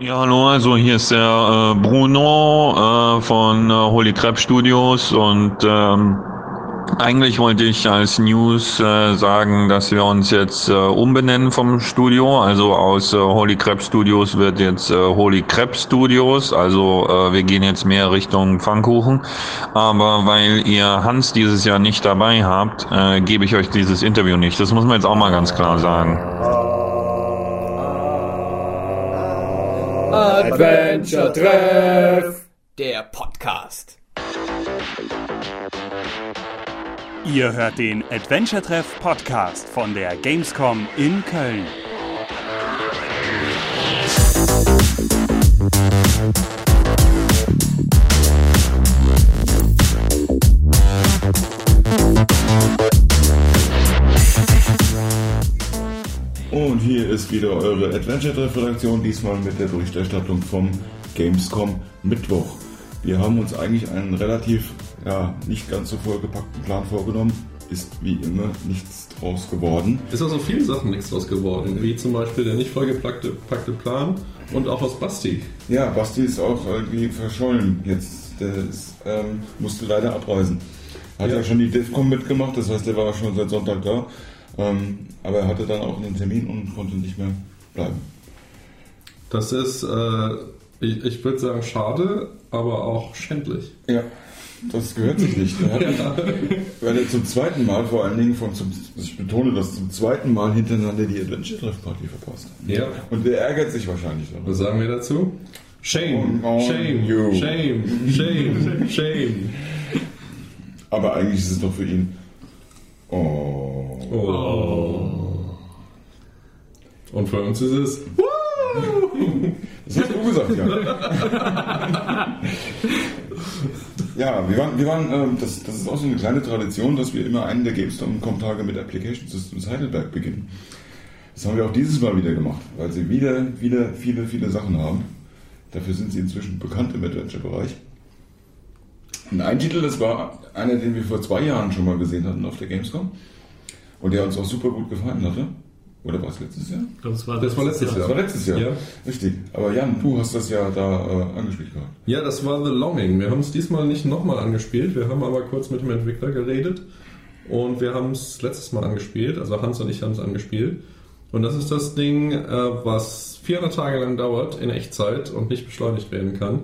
Ja, hallo, also hier ist der äh, Bruno äh, von äh, Holy Crap Studios und ähm, eigentlich wollte ich als News äh, sagen, dass wir uns jetzt äh, umbenennen vom Studio. Also aus äh, Holy Crap Studios wird jetzt äh, Holy Crap Studios. Also äh, wir gehen jetzt mehr Richtung Pfannkuchen. Aber weil ihr Hans dieses Jahr nicht dabei habt, äh, gebe ich euch dieses Interview nicht. Das muss man jetzt auch mal ganz klar sagen. Adventure Treff, der Podcast. Ihr hört den Adventure Treff Podcast von der Gamescom in Köln. Hier ist wieder eure Adventure Treff Redaktion, diesmal mit der Berichterstattung vom Gamescom Mittwoch. Wir haben uns eigentlich einen relativ, ja, nicht ganz so vollgepackten Plan vorgenommen. Ist wie immer nichts draus geworden. Ist aus so vielen Sachen nichts draus geworden, wie zum Beispiel der nicht vollgepackte packte Plan und auch aus Basti. Ja, Basti ist auch irgendwie verschollen jetzt. Der ist, ähm, musste leider abreisen. Hat ja. Ja. schon die DEFCON mitgemacht, das heißt, er war schon seit Sonntag da. Ähm, aber er hatte dann auch einen Termin und konnte nicht mehr bleiben. Das ist, äh, ich, ich würde sagen, schade, aber auch schändlich. Ja, das gehört sich nicht. Er hat weil er zum zweiten Mal, vor allen Dingen von zum, ich betone das, zum zweiten Mal hintereinander die Adventure Treff Party verpasst. Ja. Und der ärgert sich wahrscheinlich darüber. Was sagen wir dazu? Shame, oh, shame, you. shame, shame, shame. Aber eigentlich ist es doch für ihn. Oh. Oh. Und für uns ist es. Das hast du gesagt, ja. ja, wir waren, wir waren ähm, das, das ist auch so eine kleine Tradition, dass wir immer einen der Gamescom-Tage mit Application Systems Heidelberg beginnen. Das haben wir auch dieses Mal wieder gemacht, weil sie wieder, wieder viele, viele Sachen haben. Dafür sind sie inzwischen bekannt im Adventure-Bereich. Ein Titel, das war einer, den wir vor zwei Jahren schon mal gesehen hatten auf der Gamescom und der uns auch super gut gefallen hatte. Oder war es letztes Jahr? Das war, Das war letztes Das Jahr. war letztes Jahr. Ja. Richtig. Aber Jan, du hast das ja da äh, angespielt gehabt. Ja, das war The Longing. Wir haben es diesmal nicht nochmal angespielt. Wir haben aber kurz mit dem Entwickler geredet und wir haben es letztes Mal angespielt. Also Hans und ich haben es angespielt. Und das ist das Ding, äh, was 400 Tage lang dauert in Echtzeit und nicht beschleunigt werden kann.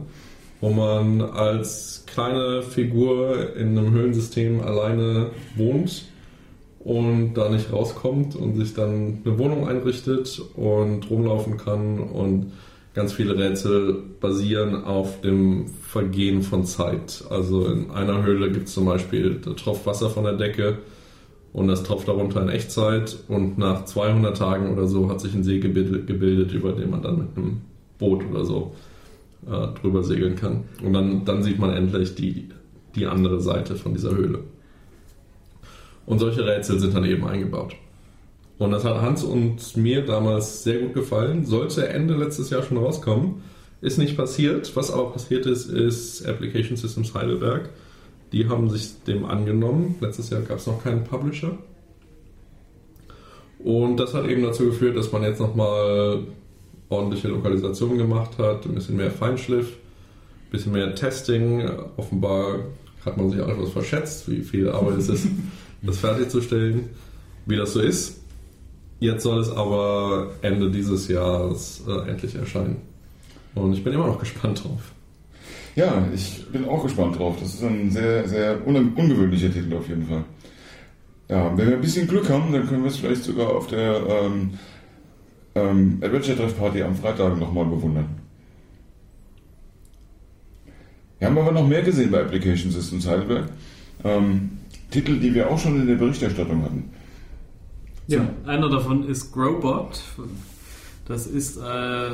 Wo man als kleine Figur in einem Höhlensystem alleine wohnt und da nicht rauskommt und sich dann eine Wohnung einrichtet und rumlaufen kann und ganz viele Rätsel basieren auf dem Vergehen von Zeit. Also in einer Höhle gibt es zum Beispiel, da tropft Wasser von der Decke und das tropft darunter in Echtzeit und nach 200 Tagen oder so hat sich ein See gebildet, gebildet über den man dann mit einem Boot oder so äh, drüber segeln kann. Und dann, dann sieht man endlich die, die andere Seite von dieser Höhle. Und solche Rätsel sind dann eben eingebaut. Und das hat Hans und mir damals sehr gut gefallen. Sollte Ende letztes Jahr schon rauskommen. Ist nicht passiert. Was aber passiert ist, ist Application Systems Heidelberg. Die haben sich dem angenommen. Letztes Jahr gab es noch keinen Publisher. Und das hat eben dazu geführt, dass man jetzt nochmal ordentliche Lokalisation gemacht hat, ein bisschen mehr Feinschliff, ein bisschen mehr Testing. Offenbar hat man sich auch etwas verschätzt, wie viel Arbeit es ist, das fertigzustellen, wie das so ist. Jetzt soll es aber Ende dieses Jahres äh, endlich erscheinen. Und ich bin immer noch gespannt drauf. Ja, ich bin auch gespannt drauf. Das ist ein sehr, sehr un ungewöhnlicher Titel auf jeden Fall. Ja, wenn wir ein bisschen Glück haben, dann können wir es vielleicht sogar auf der ähm, ähm, Adventure Treff Party am Freitag nochmal bewundern. Wir haben aber noch mehr gesehen bei Application Systems Heidelberg. Ähm, Titel, die wir auch schon in der Berichterstattung hatten. Ja, einer davon ist Growbot. Das ist, äh,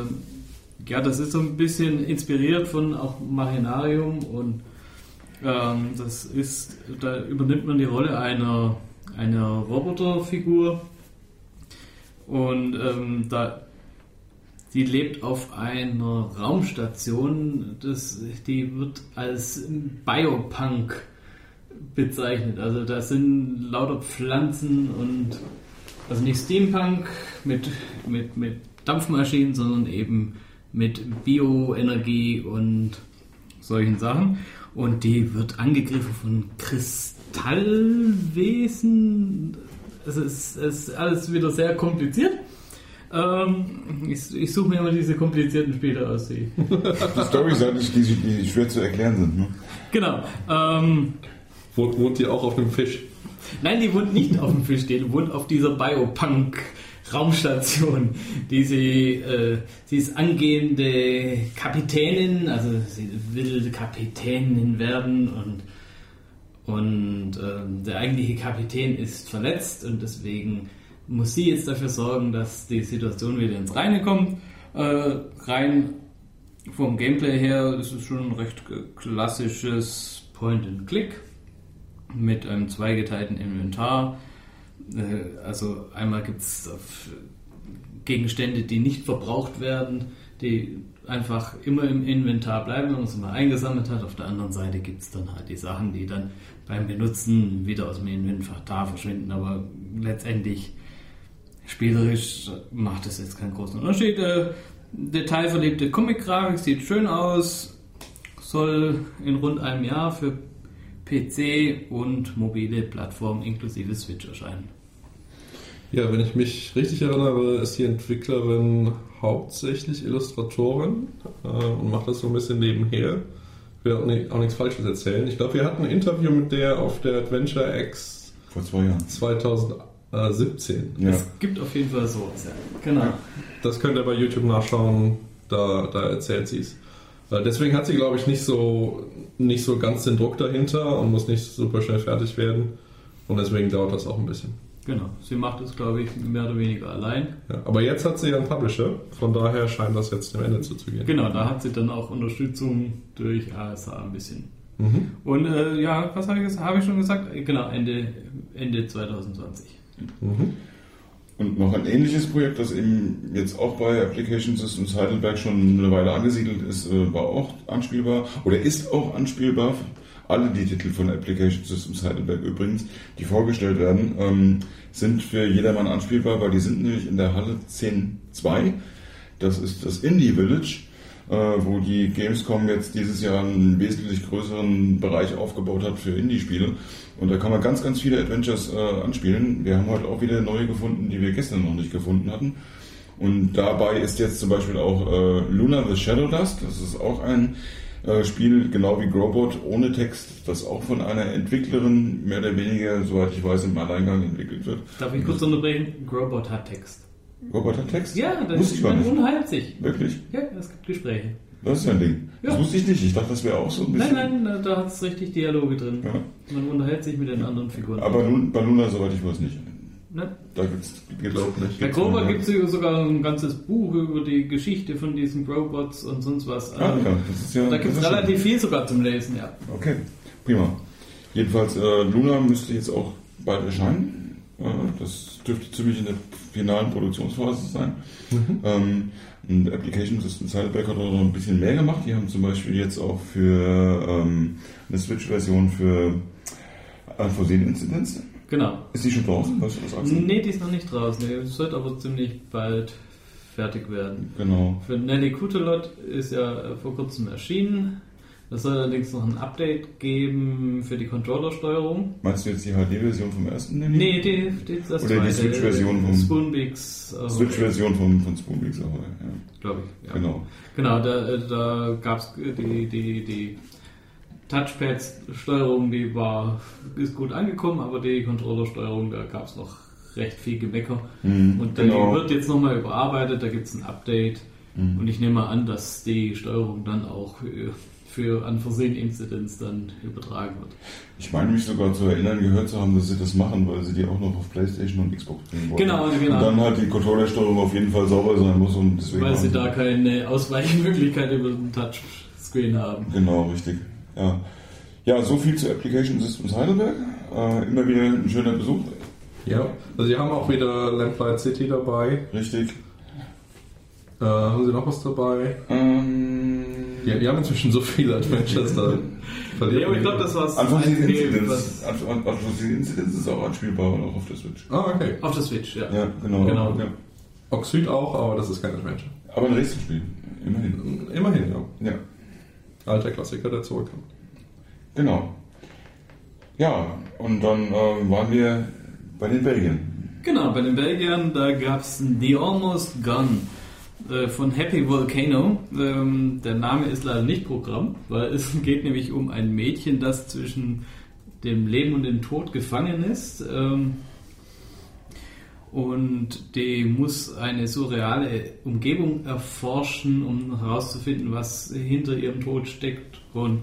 ja, das ist so ein bisschen inspiriert von auch Machinarium und ähm, das ist, da übernimmt man die Rolle einer, einer Roboterfigur und ähm, da die lebt auf einer Raumstation, das, die wird als Biopunk bezeichnet. Also da sind lauter Pflanzen und also nicht Steampunk mit, mit, mit Dampfmaschinen, sondern eben mit Bioenergie und solchen Sachen. Und die wird angegriffen von Kristallwesen. Es ist, ist alles wieder sehr kompliziert. Ähm, ich ich suche mir immer diese komplizierten Spiele aus. Die Die Storys, die, die, die schwer zu erklären sind. Ne? genau. Ähm, Wohnt, wohnt ihr auch auf einem Fisch? Nein, die wohnt nicht auf dem Fisch, die wohnt auf dieser Biopunk. Raumstation, die sie, äh, sie ist angehende Kapitänin, also sie will Kapitänin werden und, und äh, der eigentliche Kapitän ist verletzt und deswegen muss sie jetzt dafür sorgen, dass die Situation wieder ins Reine kommt. Äh, rein vom Gameplay her ist es schon ein recht klassisches Point-and-Click mit einem zweigeteilten Inventar. Äh, Also einmal gibt es Gegenstände, die nicht verbraucht werden, die einfach immer im Inventar bleiben, wenn man sie mal eingesammelt hat. Auf der anderen Seite gibt es dann halt die Sachen, die dann beim Benutzen wieder aus dem Inventar verschwinden. Aber letztendlich spielerisch macht das jetzt keinen großen Unterschied. Äh, Detailverliebte Comic-Grafik sieht schön aus, soll in rund einem Jahr für PC und mobile Plattformen inklusive Switch erscheinen. Ja, wenn ich mich richtig erinnere, ist die Entwicklerin hauptsächlich Illustratorin äh, und macht das so ein bisschen nebenher. Ich will auch, nicht, auch nichts Falsches erzählen. Ich glaube, wir hatten ein Interview mit der auf der Adventure X Vor zwei Jahren. 2017. Ja. Es gibt auf jeden Fall sowas, ja. Genau. Das könnt ihr bei YouTube nachschauen, da, da erzählt sie es. Äh, Deswegen hat sie, glaube ich, nicht so, nicht so ganz den Druck dahinter und muss nicht super schnell fertig werden. Und deswegen dauert das auch ein bisschen. Genau. Sie macht es, glaube ich, mehr oder weniger allein. Ja, aber jetzt hat sie ja einen Publisher, von daher scheint das jetzt dem Ende zuzugehen. Genau, da hat sie dann auch Unterstützung durch ASA ein bisschen. Mhm. Und äh, ja, was habe ich, habe ich schon gesagt? Genau, Ende, Ende 2020. Mhm. Und noch ein ähnliches Projekt, das eben jetzt auch bei Application Systems Heidelberg schon eine Weile angesiedelt ist, äh, war auch anspielbar oder ist auch anspielbar. Alle die Titel von Application Systems Heidelberg übrigens, die vorgestellt werden, ähm, sind für jedermann anspielbar, weil die sind nämlich in der Halle 10.2. Das ist das Indie Village, äh, wo die Gamescom jetzt dieses Jahr einen wesentlich größeren Bereich aufgebaut hat für Indie-Spiele. Und da kann man ganz, ganz viele Adventures äh, anspielen. Wir haben heute auch wieder neue gefunden, die wir gestern noch nicht gefunden hatten. Und dabei ist jetzt zum Beispiel auch äh, Luna the Shadow Dust. Das ist auch ein äh, Spiel, genau wie Grobot, ohne Text, das auch von einer Entwicklerin mehr oder weniger, soweit ich weiß, im Alleingang entwickelt wird. Darf ich kurz unterbrechen? Grobot hat Text. Grobot hat Text? Ja, das Wusste ich gar man nicht. unterhält sich. Wirklich? Ja, es gibt Gespräche. Das ist ja ein Ding. Das Ja. wusste ich nicht. Ich dachte, das wäre auch so ein bisschen. Nein, nein, da, da hat es richtig Dialoge drin. Ja. Man unterhält sich mit den anderen Figuren. Aber nun, bei Luna, soweit ich weiß, nicht. Ne? Da gibt's, gibt's Glaub nicht. Bei eine- gibt es sogar ein ganzes Buch über die Geschichte von diesen Robots und sonst was. Ah, Ähm, ja, das ist ja. da gibt es relativ viel sogar zum Lesen, ja. Okay, prima. Jedenfalls, äh, Luna müsste jetzt auch bald erscheinen. Äh, das dürfte ziemlich in der finalen Produktionsphase sein. Ähm, und Application Systems Heidelberg hat auch noch ein bisschen mehr gemacht. Die haben zum Beispiel jetzt auch für ähm, eine Switch-Version für Unforeseen Incidents. Genau. Ist die schon draußen? Weißt du das? Nee, die ist noch nicht draußen. Die sollte aber ziemlich bald fertig werden. Genau. Für Nelly Kutelot ist ja äh, vor kurzem erschienen. Es soll allerdings noch ein Update geben für die Controllersteuerung. Meinst du jetzt die HD-Version vom ersten? Nelly? Nee, die, die, das Oder die Switch-Version vom- Spoonbix. äh, Switch-Version von, von Spoonbix Ahoy. Ja. Glaube ich. Ja. Genau. Genau, da, äh, da gab es die, die, die Touchpads-Steuerung, die war, ist gut angekommen, aber die Controller-Steuerung, da gab es noch recht viel Gemecker. Mhm, Und genau. die wird jetzt nochmal überarbeitet, da gibt es ein Update. Mhm. Und ich nehme mal an, dass die Steuerung dann auch äh, für unforeseen Incidents dann übertragen wird. Ich meine mich sogar zu erinnern, gehört zu haben, dass sie das machen, weil sie die auch noch auf Playstation und Xbox bringen wollen. Genau, genau. Und dann halt die Controllersteuerung auf jeden Fall sauber sein muss und deswegen. Weil sie da keine Ausweichmöglichkeit über den Touchscreen haben. Genau, richtig. Ja. ja, so viel zu Application Systems Heidelberg. Äh, immer wieder ein schöner Besuch. Ja, also sie haben auch wieder Lamplight City dabei. Richtig. Äh, haben sie noch was dabei? Ähm, Ja, die haben inzwischen so viele Adventures da. verliert Ja, aber ich glaube, das war's. Anfangs die Incidents. Anfangs die Incidents ist auch anspielbar und auch auf der Switch. Ah, okay. Auf der Switch, ja. Ja, genau. Genau. Ja. Oxyd auch, aber das ist kein Adventure. Aber ein Rätselspiel. Immerhin. Immerhin, ja. Ja, Alter Klassiker, der zurückkam. genau. Ja, und dann äh, waren wir bei den Belgiern. Genau, bei den Belgiern, da gab es The Almost Gone äh, von Happy Volcano. Ähm, der Name ist leider nicht Programm, weil es geht nämlich um ein Mädchen, das zwischen dem Leben und dem Tod gefangen ist. Ähm, und die muss eine surreale Umgebung erforschen, um herauszufinden, was hinter ihrem Tod steckt. Und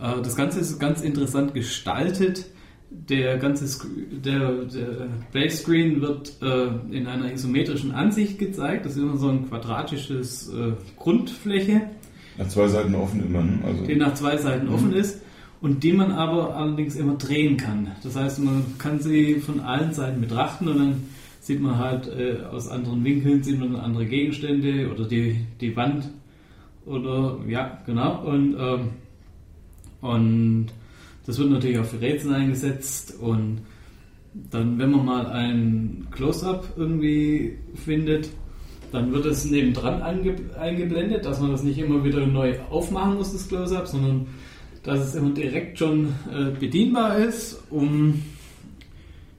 äh, das Ganze ist ganz interessant gestaltet. Der ganze Sc der, der Backscreen wird äh, in einer isometrischen Ansicht gezeigt. Das ist immer so ein quadratisches äh, Grundfläche, Nach zwei Seiten offen immer, ne? Also, die nach zwei Seiten offen ist und die man aber allerdings immer drehen kann. Das heißt, man kann sie von allen Seiten betrachten und dann sieht man halt äh, aus anderen Winkeln sieht man andere Gegenstände oder die, die Wand oder ja, genau. Und, ähm, und das wird natürlich auch für Rätsel eingesetzt und dann, wenn man mal ein Close-up irgendwie findet, dann wird es nebendran eingeblendet, dass man das nicht immer wieder neu aufmachen muss, das Close-up, sondern dass es immer direkt schon äh, bedienbar ist. Um,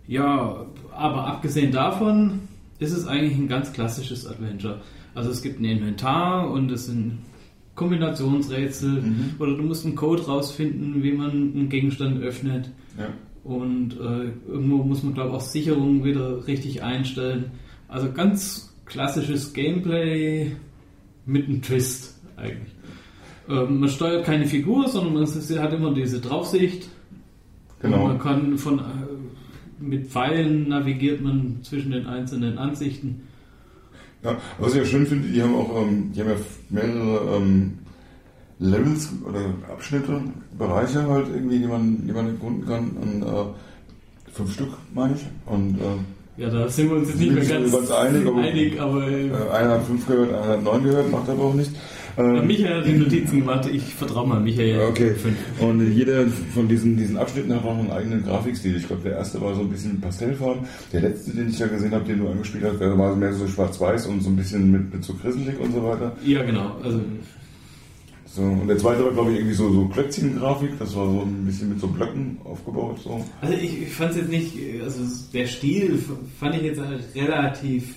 ja, aber abgesehen davon ist es eigentlich ein ganz klassisches Adventure. Also es gibt ein Inventar und es sind Kombinationsrätsel oder du musst einen Code rausfinden, wie man einen Gegenstand öffnet. ja. Und äh, irgendwo muss man, glaube ich, auch Sicherungen wieder richtig einstellen. Also ganz klassisches Gameplay mit einem Twist eigentlich. Ähm, man steuert keine Figur, sondern man ist- hat immer diese Draufsicht. Genau. Und man kann von äh, mit Pfeilen navigiert man zwischen den einzelnen Ansichten. Ja, was ich ja schön finde, die haben auch, ähm, die haben ja mehrere ähm, Levels oder Abschnitte, Bereiche halt irgendwie, die man, die man erkunden kann. Und, äh, fünf Stück, meine ich. Und äh, Ja, da sind wir uns jetzt nicht mehr ganz, ganz einig, aber- einig, aber äh, äh, einer hat fünf gehört, einer hat neun gehört, macht aber auch nicht. Ähm, Michael hat die Notizen gemacht, ich vertraue mal Michael. Okay, und jeder von diesen, diesen Abschnitten hat auch einen eigenen Grafikstil. Ich glaube, der erste war so ein bisschen Pastellfarben. Der letzte, den ich ja gesehen habe, den du angespielt hast, der war mehr so schwarz-weiß und so ein bisschen mit, mit so grisselig und so weiter. Ja, genau. Also So, und der zweite war, glaube ich, irgendwie so, so Klötzchen-Grafik. Das war so ein bisschen mit so Blöcken aufgebaut. So. Also ich, ich fand es jetzt nicht, also der Stil fand ich jetzt halt relativ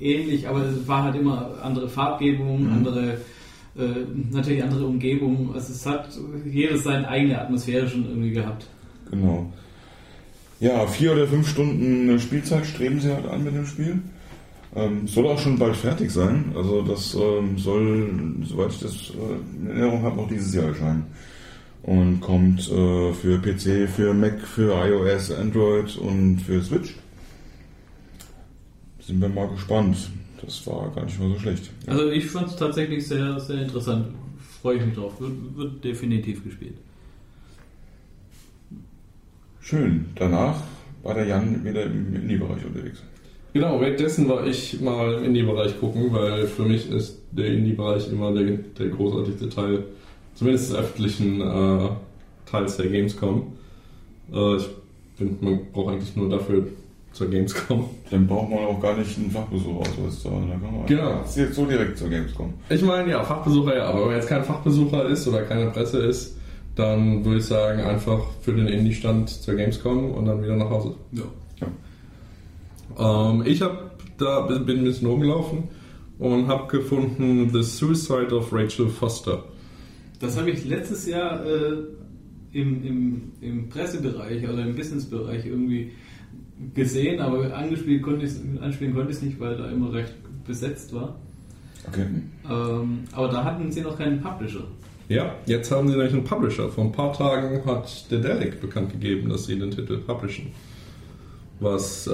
ähnlich, aber es war halt immer andere Farbgebung, andere, äh, natürlich andere Umgebung. Also es hat jedes seine eigene Atmosphäre schon irgendwie gehabt. Genau. Ja, vier oder fünf Stunden Spielzeit streben sie halt an mit dem Spiel. Ähm, soll auch schon bald fertig sein. Also das ähm, soll, soweit ich das äh, in Erinnerung habe, noch dieses Jahr erscheinen. Und kommt äh, für PC, für Mac, für iOS, Android und für Switch. Sind wir mal gespannt. Das war gar nicht mal so schlecht. Also ich fand es tatsächlich sehr, sehr interessant. Freue ich mich drauf. Wird, wird definitiv gespielt. Schön. Danach war der Jan wieder im Indie-Bereich unterwegs. Genau, währenddessen war ich mal im Indie-Bereich gucken, weil für mich ist der Indie-Bereich immer der, der großartigste Teil, zumindest des öffentlichen äh, Teils der Gamescom. Äh, ich finde, man braucht eigentlich nur dafür zur Gamescom. Dann braucht man auch gar nicht einen Fachbesucherausweis zu haben. Dann kann man Genau. einfach jetzt so direkt zur Gamescom. Ich meine, ja, Fachbesucher ja, aber wenn man jetzt kein Fachbesucher ist oder keine Presse ist, dann würde ich sagen, einfach für den Indie-Stand zur Gamescom und dann wieder nach Hause. Ja. Ähm, ich hab da bin bin ein bisschen rumgelaufen und habe gefunden The Suicide of Rachel Foster. Das habe ich letztes Jahr äh, im, im, im Pressebereich oder im Businessbereich irgendwie gesehen, aber angespielt konnte anspielen konnte ich es nicht, weil da immer recht besetzt war. Okay. Ähm, aber da hatten sie noch keinen Publisher. Ja, jetzt haben sie nämlich einen Publisher. Vor ein paar Tagen hat der Delic bekannt gegeben, dass sie den Titel publishen. Was, äh,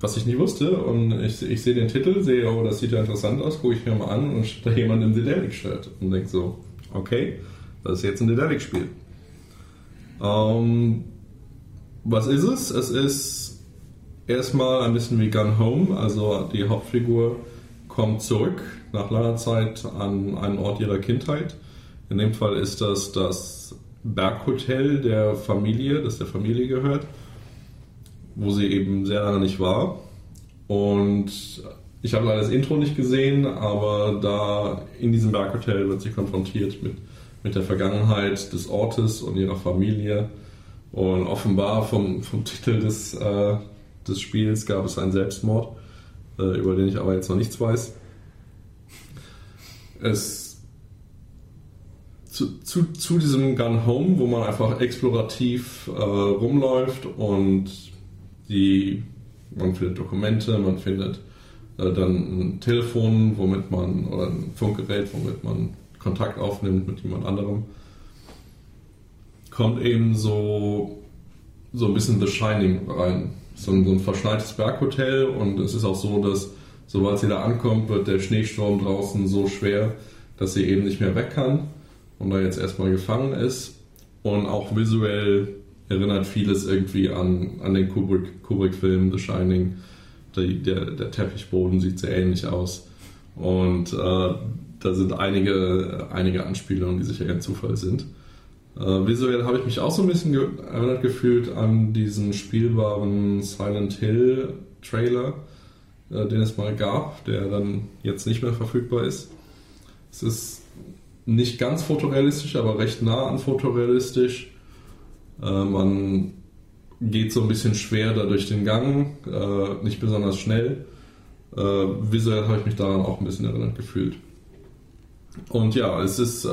was ich nie wusste. Und ich, ich sehe den Titel, sehe, oh, das sieht ja interessant aus, gucke ich mir mal an und da jemand im Dedelic-Shirt und denke so, okay, das ist jetzt ein Dedelic-Spiel. Ähm, was ist es? Es ist erstmal ein bisschen wie Gun Home, also die Hauptfigur kommt zurück nach langer Zeit an einen Ort ihrer Kindheit. In dem Fall ist das das Berghotel der Familie, das der Familie gehört, wo sie eben sehr lange nicht war. Und Ich habe leider das Intro nicht gesehen, aber da in diesem Berghotel wird sie konfrontiert mit, mit der Vergangenheit des Ortes und ihrer Familie. Und offenbar vom, vom Titel des, äh, des Spiels gab es einen Selbstmord, äh, über den ich aber jetzt noch nichts weiß. Es zu, zu, zu diesem Gun Home, wo man einfach explorativ äh, rumläuft und die, man findet Dokumente, man findet äh, dann ein Telefon, womit man, oder ein Funkgerät, womit man Kontakt aufnimmt mit jemand anderem, kommt eben so, so ein bisschen The Shining rein. So ein, so ein verschneites Berghotel und es ist auch so, dass sobald sie da ankommt, wird der Schneesturm draußen so schwer, dass sie eben nicht mehr weg kann und da jetzt erstmal gefangen ist. Und auch visuell erinnert vieles irgendwie an, an den Kubrick-Film Kubrick The Shining. Die, der, der Teppichboden sieht sehr ähnlich aus. Und äh, da sind einige, einige Anspielungen, die sicher kein Zufall sind. Äh, visuell habe ich mich auch so ein bisschen ge erinnert gefühlt an diesen spielbaren Silent Hill Trailer, äh, den es mal gab, der dann jetzt nicht mehr verfügbar ist. Es ist nicht ganz fotorealistisch, aber recht nah an fotorealistisch. Äh, man geht so ein bisschen schwer da durch den Gang, äh, nicht besonders schnell. Äh, visuell habe ich mich daran auch ein bisschen erinnert gefühlt. Und ja, es ist, äh,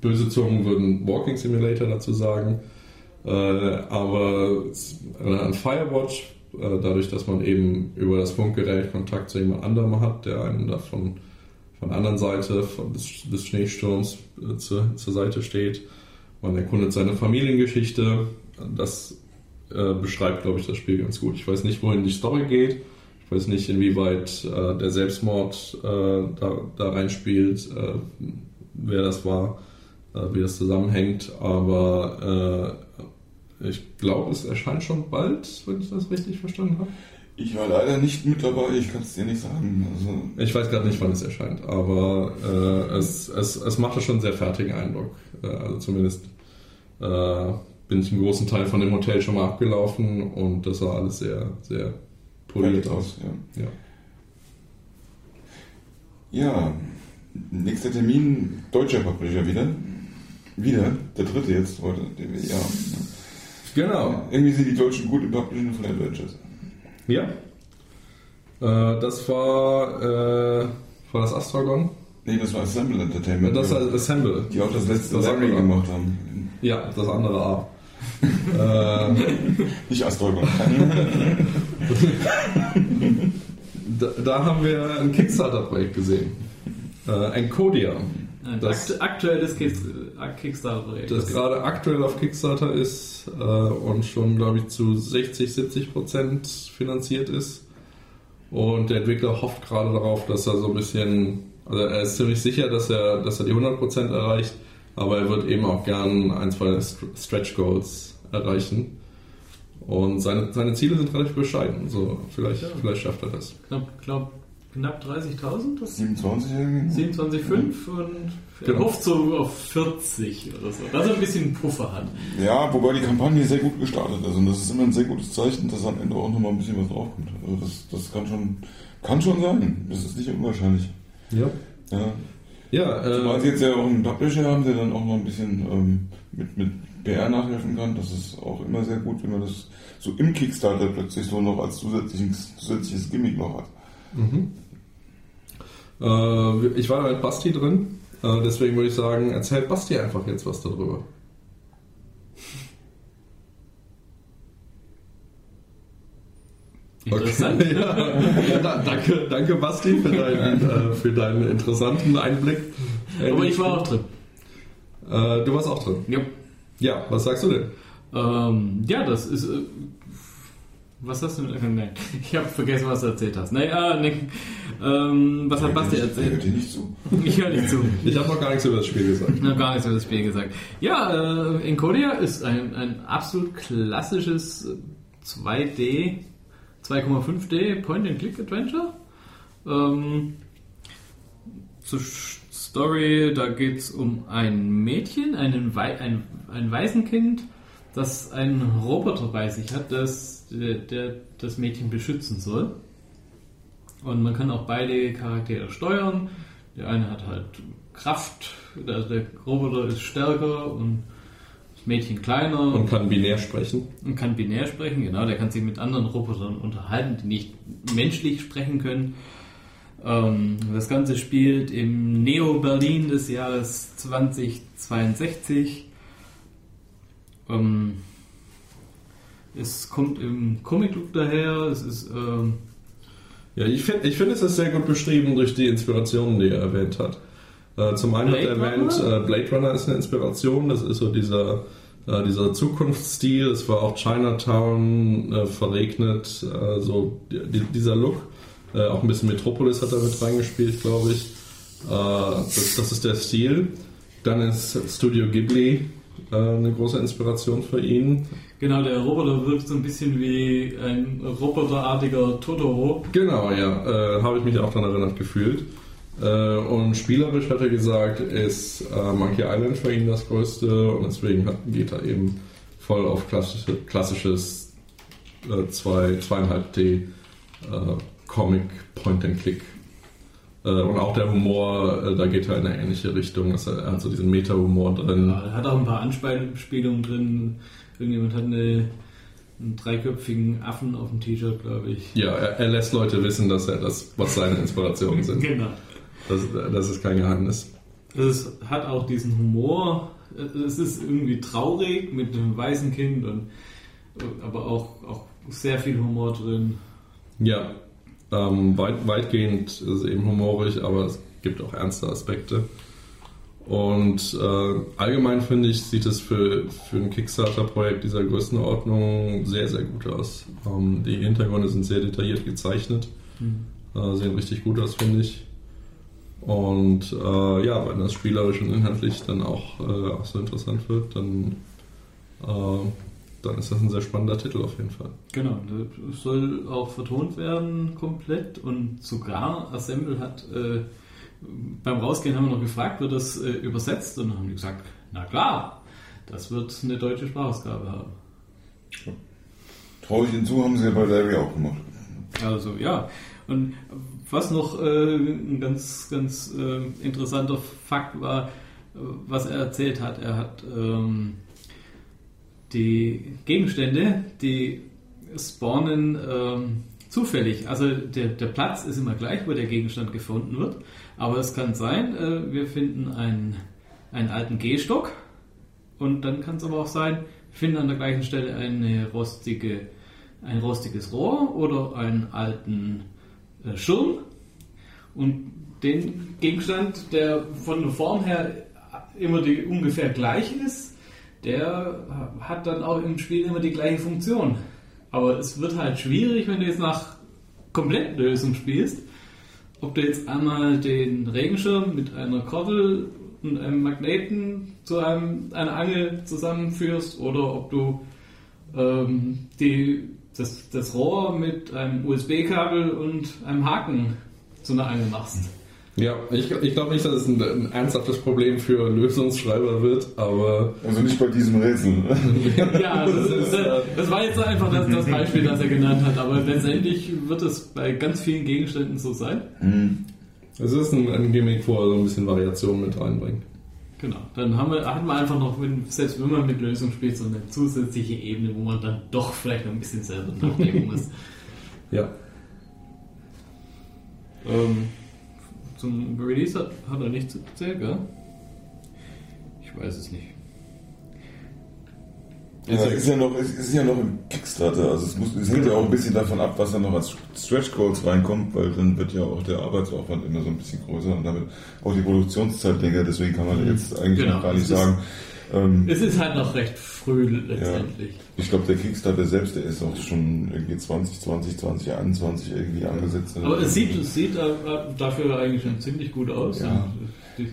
böse Zungen würden Walking Simulator dazu sagen, äh, aber an Firewatch, äh, dadurch, dass man eben über das Funkgerät Kontakt zu jemand anderem hat, der einen davon von der anderen Seite von des, des Schneesturms äh, zur, zur Seite steht. Man erkundet seine Familiengeschichte. Das äh, beschreibt, glaube ich, das Spiel ganz gut. Ich weiß nicht, wohin die Story geht. Ich weiß nicht, inwieweit äh, der Selbstmord äh, da, da reinspielt, äh, wer das war, äh, wie das zusammenhängt. Aber ich glaube, es erscheint schon bald, wenn ich das richtig verstanden habe. Ich war leider nicht mit dabei, ich kann es dir nicht sagen. Also ich weiß gerade nicht, wann es erscheint, aber äh, es, es, es machte schon einen sehr fertigen Eindruck. Äh, also zumindest äh, bin ich einen großen Teil von dem Hotel schon mal abgelaufen und das sah alles sehr, sehr poliert aus. Ja. ja. ja, nächster Termin, deutscher Publisher wieder. Wieder, der dritte jetzt heute, den wir hier haben. Genau. Irgendwie sind die Deutschen gut im Publishing von Adventures. Ja. Äh, das war, äh, war das Astragon? Nee, das war Assemble Entertainment. Das war Assemble. Die auch das letzte Das Larry gemacht haben. Ja, das andere A. äh, Nicht Astragon. da, da haben wir ein Kickstarter-Projekt gesehen. Äh, Encodia. Ein Das- akt aktuelles äh, Kickstarter-Projekt. das gerade aktuell auf Kickstarter ist äh, und schon, glaube ich, zu 60, 70 Prozent finanziert ist. Und der Entwickler hofft gerade darauf, dass er so ein bisschen, also er ist ziemlich sicher, dass er, dass er die 100 Prozent erreicht, aber er wird eben auch gern ein, zwei St- Stretch Goals erreichen. Und seine, seine Ziele sind relativ bescheiden, so vielleicht, Ja. vielleicht schafft er das. knapp, glaub, knapp 30.000? Das 27 irgendwie? 27,5 und er Genau. hofft so auf 40 oder so, dass er ein bisschen Puffer hat. Ja, wobei die Kampagne sehr gut gestartet ist. Und das ist immer ein sehr gutes Zeichen, dass am Ende auch nochmal ein bisschen was draufkommt. Also das, das kann schon kann schon sein. Das ist nicht unwahrscheinlich. Ja. Ja. Ja, Zumal sie äh, jetzt ja auch einen Publisher haben, der dann auch noch ein bisschen ähm, mit, mit PR nachhelfen kann. Das ist auch immer sehr gut, wenn man das so im Kickstarter plötzlich so noch als zusätzliches, zusätzliches Gimmick noch hat. Mhm. äh, ich war da mit Basti drin, äh, deswegen würde ich sagen, erzählt Basti einfach jetzt was darüber. Interessant. ja, ja, da, danke, danke Basti für deinen, äh, für deinen interessanten Einblick. Aber ich war auch drin. Äh, du warst auch drin. Ja. Ja, was sagst du denn? Ähm, ja, das ist. Äh, was hast du denn? Nein, ich habe vergessen, was du erzählt hast. Naja, ne, ähm, was hat Basti erzählt? dir nicht zu. Ich höre nicht zu. Ich habe noch gar nichts über das Spiel gesagt. Noch gar nichts über das Spiel gesagt. Ja, äh, Encodia ist ein, ein absolut klassisches 2D, 2,5D Point-and-Click-Adventure. Ähm, zur Story, da geht es um ein Mädchen, einen Wei ein, ein Waisenkind, das einen Roboter bei sich hat, das, der, der das Mädchen beschützen soll. Und man kann auch beide Charaktere steuern. Der eine hat halt Kraft, also der Roboter ist stärker und das Mädchen kleiner Und kann binär sprechen. und kann binär sprechen, genau, der kann sich mit anderen Robotern unterhalten, die nicht menschlich sprechen können. Ähm, das Ganze spielt im Neo-Berlin des Jahres 2062. Ähm, es kommt im Comic-Look daher, es ist, ähm, Ja, ich finde, ich find, es ist sehr gut beschrieben durch die Inspirationen, die er erwähnt hat. Äh, zum einen hat er Blade erwähnt, Runner? äh, Blade Runner ist eine Inspiration, das ist so dieser, äh, dieser Zukunftsstil, es war auch Chinatown äh, verregnet, äh, so die, dieser Look. Äh, auch ein bisschen Metropolis hat er mit reingespielt, glaube ich. Das, das ist der Stil. Dann ist Studio Ghibli eine große Inspiration für ihn. Genau, der Roboter wirkt so ein bisschen wie ein roboterartiger Totoro. Genau, ja, äh, habe ich mich auch daran erinnert gefühlt. Äh, und spielerisch hat er gesagt, ist äh, Monkey Island für ihn das größte und deswegen hat, geht er eben voll auf klassische, klassisches äh, 2, 2,5D äh, Comic Point and Click. Äh, und auch der Humor, da geht er in eine ähnliche Richtung. Also er hat so diesen Meta-Humor drin. Ja, er hat auch ein paar Anspielungen drin. Irgendjemand hat eine, einen dreiköpfigen Affen auf dem T-Shirt, glaube ich. Ja, er, er lässt Leute wissen, dass er das, was seine Inspirationen sind. Genau. Das, das ist kein Geheimnis. Es hat auch diesen Humor. Es ist irgendwie traurig mit einem weißen Kind und aber auch, auch sehr viel Humor drin. Ja, ähm, weit, weitgehend ist es eben humorig, aber es gibt auch ernste Aspekte. Und äh, allgemein finde ich, sieht es für, für ein Kickstarter-Projekt dieser Größenordnung sehr, sehr gut aus. Ähm, die Hintergründe sind sehr detailliert gezeichnet, äh, sehen richtig gut aus, finde ich. Und äh, ja, wenn das spielerisch und inhaltlich dann auch, äh, auch so interessant wird, dann, äh, dann ist das ein sehr spannender Titel auf jeden Fall. Genau, das soll auch vertont werden komplett und sogar Assemble hat äh, beim Rausgehen haben wir noch gefragt, wird das äh, übersetzt und dann haben die gesagt, na klar, das wird eine deutsche Sprachausgabe haben. Traue ich hinzu, haben sie ja bei Larry auch gemacht. Also ja, und was noch äh, ein ganz, ganz äh, interessanter Fakt war, was er erzählt hat, er hat ähm, die Gegenstände, die spawnen ähm, zufällig. Also der, der Platz ist immer gleich, wo der Gegenstand gefunden wird, aber es kann sein, äh, wir finden einen, einen alten Gehstock und dann kann es aber auch sein, wir finden an der gleichen Stelle eine rostige, ein rostiges Rohr oder einen alten äh, Schirm und den Gegenstand, der von der Form her immer die ungefähr gleich ist, der hat dann auch im Spiel immer die gleiche Funktion. Aber es wird halt schwierig, wenn du jetzt nach Komplettlösung spielst, ob du jetzt einmal den Regenschirm mit einer Kordel und einem Magneten zu einem, einer Angel zusammenführst oder ob du ähm, die, das, das Rohr mit einem USB-Kabel und einem Haken zu einer Angel machst. Ja, ich, ich glaube nicht, dass es ein, ein ernsthaftes Problem für Lösungsschreiber wird, aber Also nicht bei diesem Rätsel. Ja, das, ist, das war jetzt einfach das, das Beispiel, das er genannt hat, aber letztendlich wird es bei ganz vielen Gegenständen so sein. es ist ein, ein Gimmick, wo er so ein bisschen Variation mit reinbringt. Genau, dann haben wir, hat man einfach noch, wenn, selbst wenn man mit Lösung spielt, so eine zusätzliche Ebene, wo man dann doch vielleicht noch ein bisschen selber nachdenken muss. Ja. ähm, zum Release hat, hat er nichts erzählt, gell? Ich weiß es nicht. Ja, es ist ja noch, es ist ja noch im Kickstarter. Also es, muss, es hängt ja auch ein bisschen davon ab, was da noch als Stretch Goals reinkommt, weil dann wird ja auch der Arbeitsaufwand immer so ein bisschen größer und damit auch die Produktionszeit länger. Deswegen kann man jetzt eigentlich Genau, noch gar nicht ist- sagen. Ähm, Es ist halt noch recht früh letztendlich. ich glaube, der Kickstarter selbst, der ist auch schon irgendwie 2020, 2021 irgendwie angesetzt. Aber es sieht, es sieht äh, dafür eigentlich schon ziemlich gut aus. Ja. Die-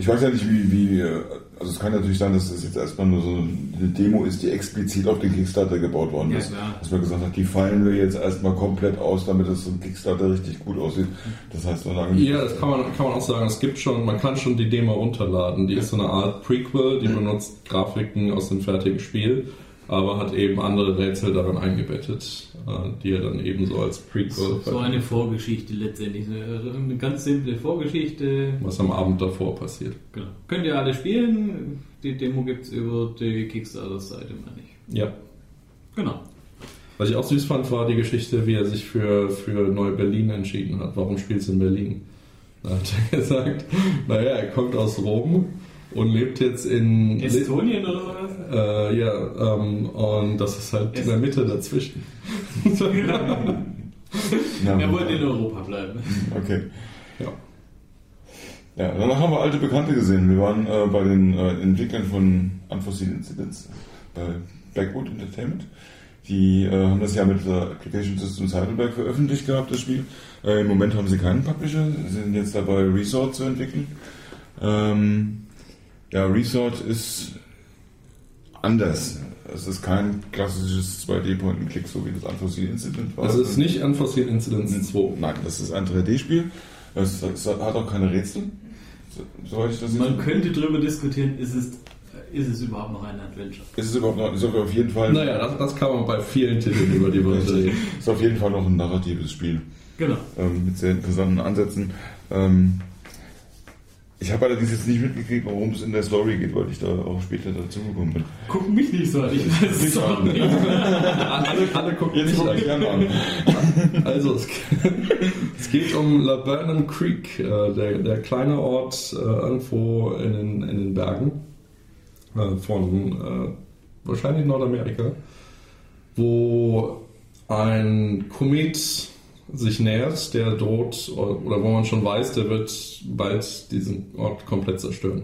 Ich weiß ja nicht, wie, wie, äh, also es kann natürlich sein, dass das jetzt erstmal nur so eine Demo ist, die explizit auf den Kickstarter gebaut worden Ja, ist. klar. Dass man gesagt hat, die fallen wir jetzt erstmal komplett aus, damit das so ein Kickstarter richtig gut aussieht. Das heißt, solange Ja, das kann man, kann man auch sagen. Es gibt schon, man kann schon die Demo runterladen. Die ist so eine Art Prequel, die benutzt Grafiken aus dem fertigen Spiel. Aber hat eben andere Rätsel daran eingebettet, äh, die er dann eben so als Prequel So eine Vorgeschichte letztendlich. Eine, eine ganz simple Vorgeschichte. was am Abend davor passiert. Genau. Könnt ihr alle spielen. Die Demo gibt es über die Kickstarter-Seite, meine ich. Ja. Genau. Was ich auch süß fand, war die Geschichte, wie er sich für, für Neu-Berlin entschieden hat. Warum spielst du in Berlin? Da hat er gesagt, naja, er kommt aus Rom und lebt jetzt in Estonien oder was? Äh, ja, ähm, und das ist halt in der Mitte dazwischen. Ja, Er wollte in Europa bleiben. Okay. ja. Ja, danach haben wir alte Bekannte gesehen. Wir waren äh, bei den äh, Entwicklern von Unforeseen Incidents, bei Backwood Entertainment. Die äh, haben das ja mit der Application Systems Heidelberg veröffentlicht gehabt, das Spiel. Äh, Im Moment haben sie keinen Publisher, sie sind jetzt dabei, Resort zu entwickeln. Ähm, ja, Resort ist anders. Es ist kein klassisches 2D-Point-and-Click, so wie das Unforeseen Incident war. Das ist nicht Unforeseen Incidents 2. Nein, das ist ein 3D-Spiel. Es, es hat auch keine Rätsel. So- Soweit ich das Man könnte darüber diskutieren, ist es, ist es überhaupt noch ein Adventure? Ist es überhaupt noch, ist auf jeden Fall, Naja, das, das kann man bei vielen Titeln, über die wir uns reden. ist auf jeden Fall noch ein narratives Spiel Genau. ähm, mit sehr interessanten Ansätzen. Ähm, ich habe allerdings jetzt nicht mitgekriegt, worum es in der Story geht, weil ich da auch später dazugekommen bin. Guck mich nicht so an, ich weiß es Nicht an. nicht. Alle, alle gucken Jetzt mich ich gerne an. Also, es, es geht um Laburnum Creek, äh, der, der kleine Ort äh, irgendwo in den, in den Bergen äh, von wahrscheinlich Nordamerika, wo ein Komet sich nähert, der droht, oder wo man schon weiß, der wird bald diesen Ort komplett zerstören.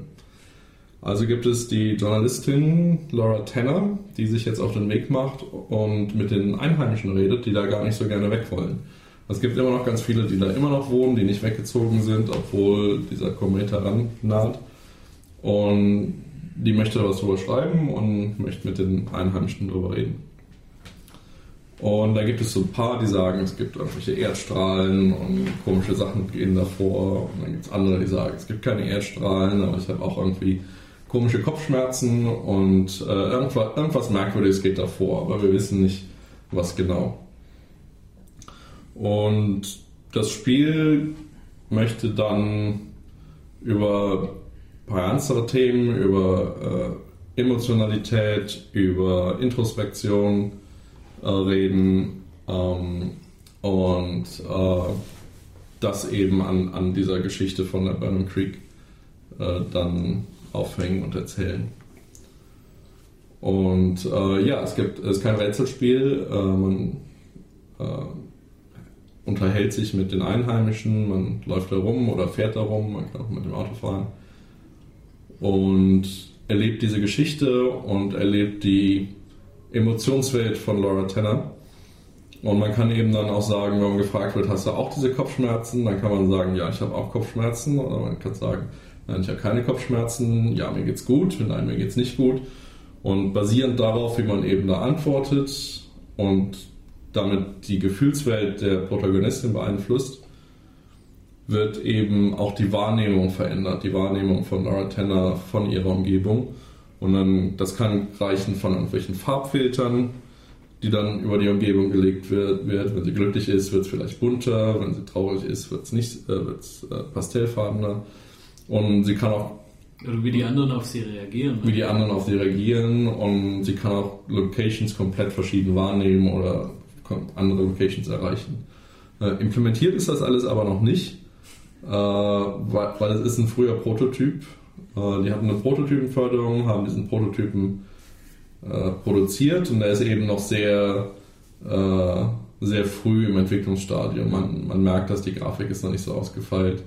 Also gibt es die Journalistin Laura Tanner, die sich jetzt auf den Weg macht und mit den Einheimischen redet, die da gar nicht so gerne weg wollen. Es gibt immer noch ganz viele, die da immer noch wohnen, die nicht weggezogen sind, obwohl dieser Komet herannaht. Und die möchte was drüber schreiben und möchte mit den Einheimischen drüber reden. Und da gibt es so ein paar, die sagen, es gibt irgendwelche Erdstrahlen und komische Sachen gehen davor. Und dann gibt es andere, die sagen, es gibt keine Erdstrahlen, aber ich habe auch irgendwie komische Kopfschmerzen und äh, irgendwas, irgendwas Merkwürdiges geht davor, aber wir wissen nicht, was genau. Und das Spiel möchte dann über ein paar ernstere Themen, über äh, Emotionalität, über Introspektion äh, reden ähm, und äh, das eben an, an dieser Geschichte von der Burnham Creek äh, dann aufhängen und erzählen. Und äh, ja, es gibt es ist kein Rätselspiel, äh, man äh, unterhält sich mit den Einheimischen, man läuft da rum oder fährt da rum, man kann auch mit dem Auto fahren und erlebt diese Geschichte und erlebt die Emotionswelt von Laura Tanner. Und man kann eben dann auch sagen, wenn man gefragt wird, hast du auch diese Kopfschmerzen? Dann kann man sagen, ja, ich habe auch Kopfschmerzen. Oder man kann sagen, nein, ich habe keine Kopfschmerzen. Ja, mir geht's gut. Nein, mir geht's nicht gut. Und basierend darauf, wie man eben da antwortet und damit die Gefühlswelt der Protagonistin beeinflusst, wird eben auch die Wahrnehmung verändert, die Wahrnehmung von Laura Tanner von ihrer Umgebung. Und dann, das kann reichen von irgendwelchen Farbfiltern, die dann über die Umgebung gelegt wird. wird. Wenn sie glücklich ist, wird es vielleicht bunter, wenn sie traurig ist, wird es nicht, äh, wird's, äh, pastellfarbener. Und sie kann auch Oder wie die anderen auf sie reagieren. wie die anderen auf sie reagieren und sie kann auch Locations komplett verschieden wahrnehmen oder andere Locations erreichen. Äh, implementiert ist das alles aber noch nicht, äh, weil, weil es ist ein früher Prototyp. Äh, die hatten eine Prototypenförderung, haben diesen Prototypen äh, produziert und der ist eben noch sehr, äh, sehr früh im Entwicklungsstadium. Man, man merkt, dass die Grafik ist noch nicht so ausgefeilt.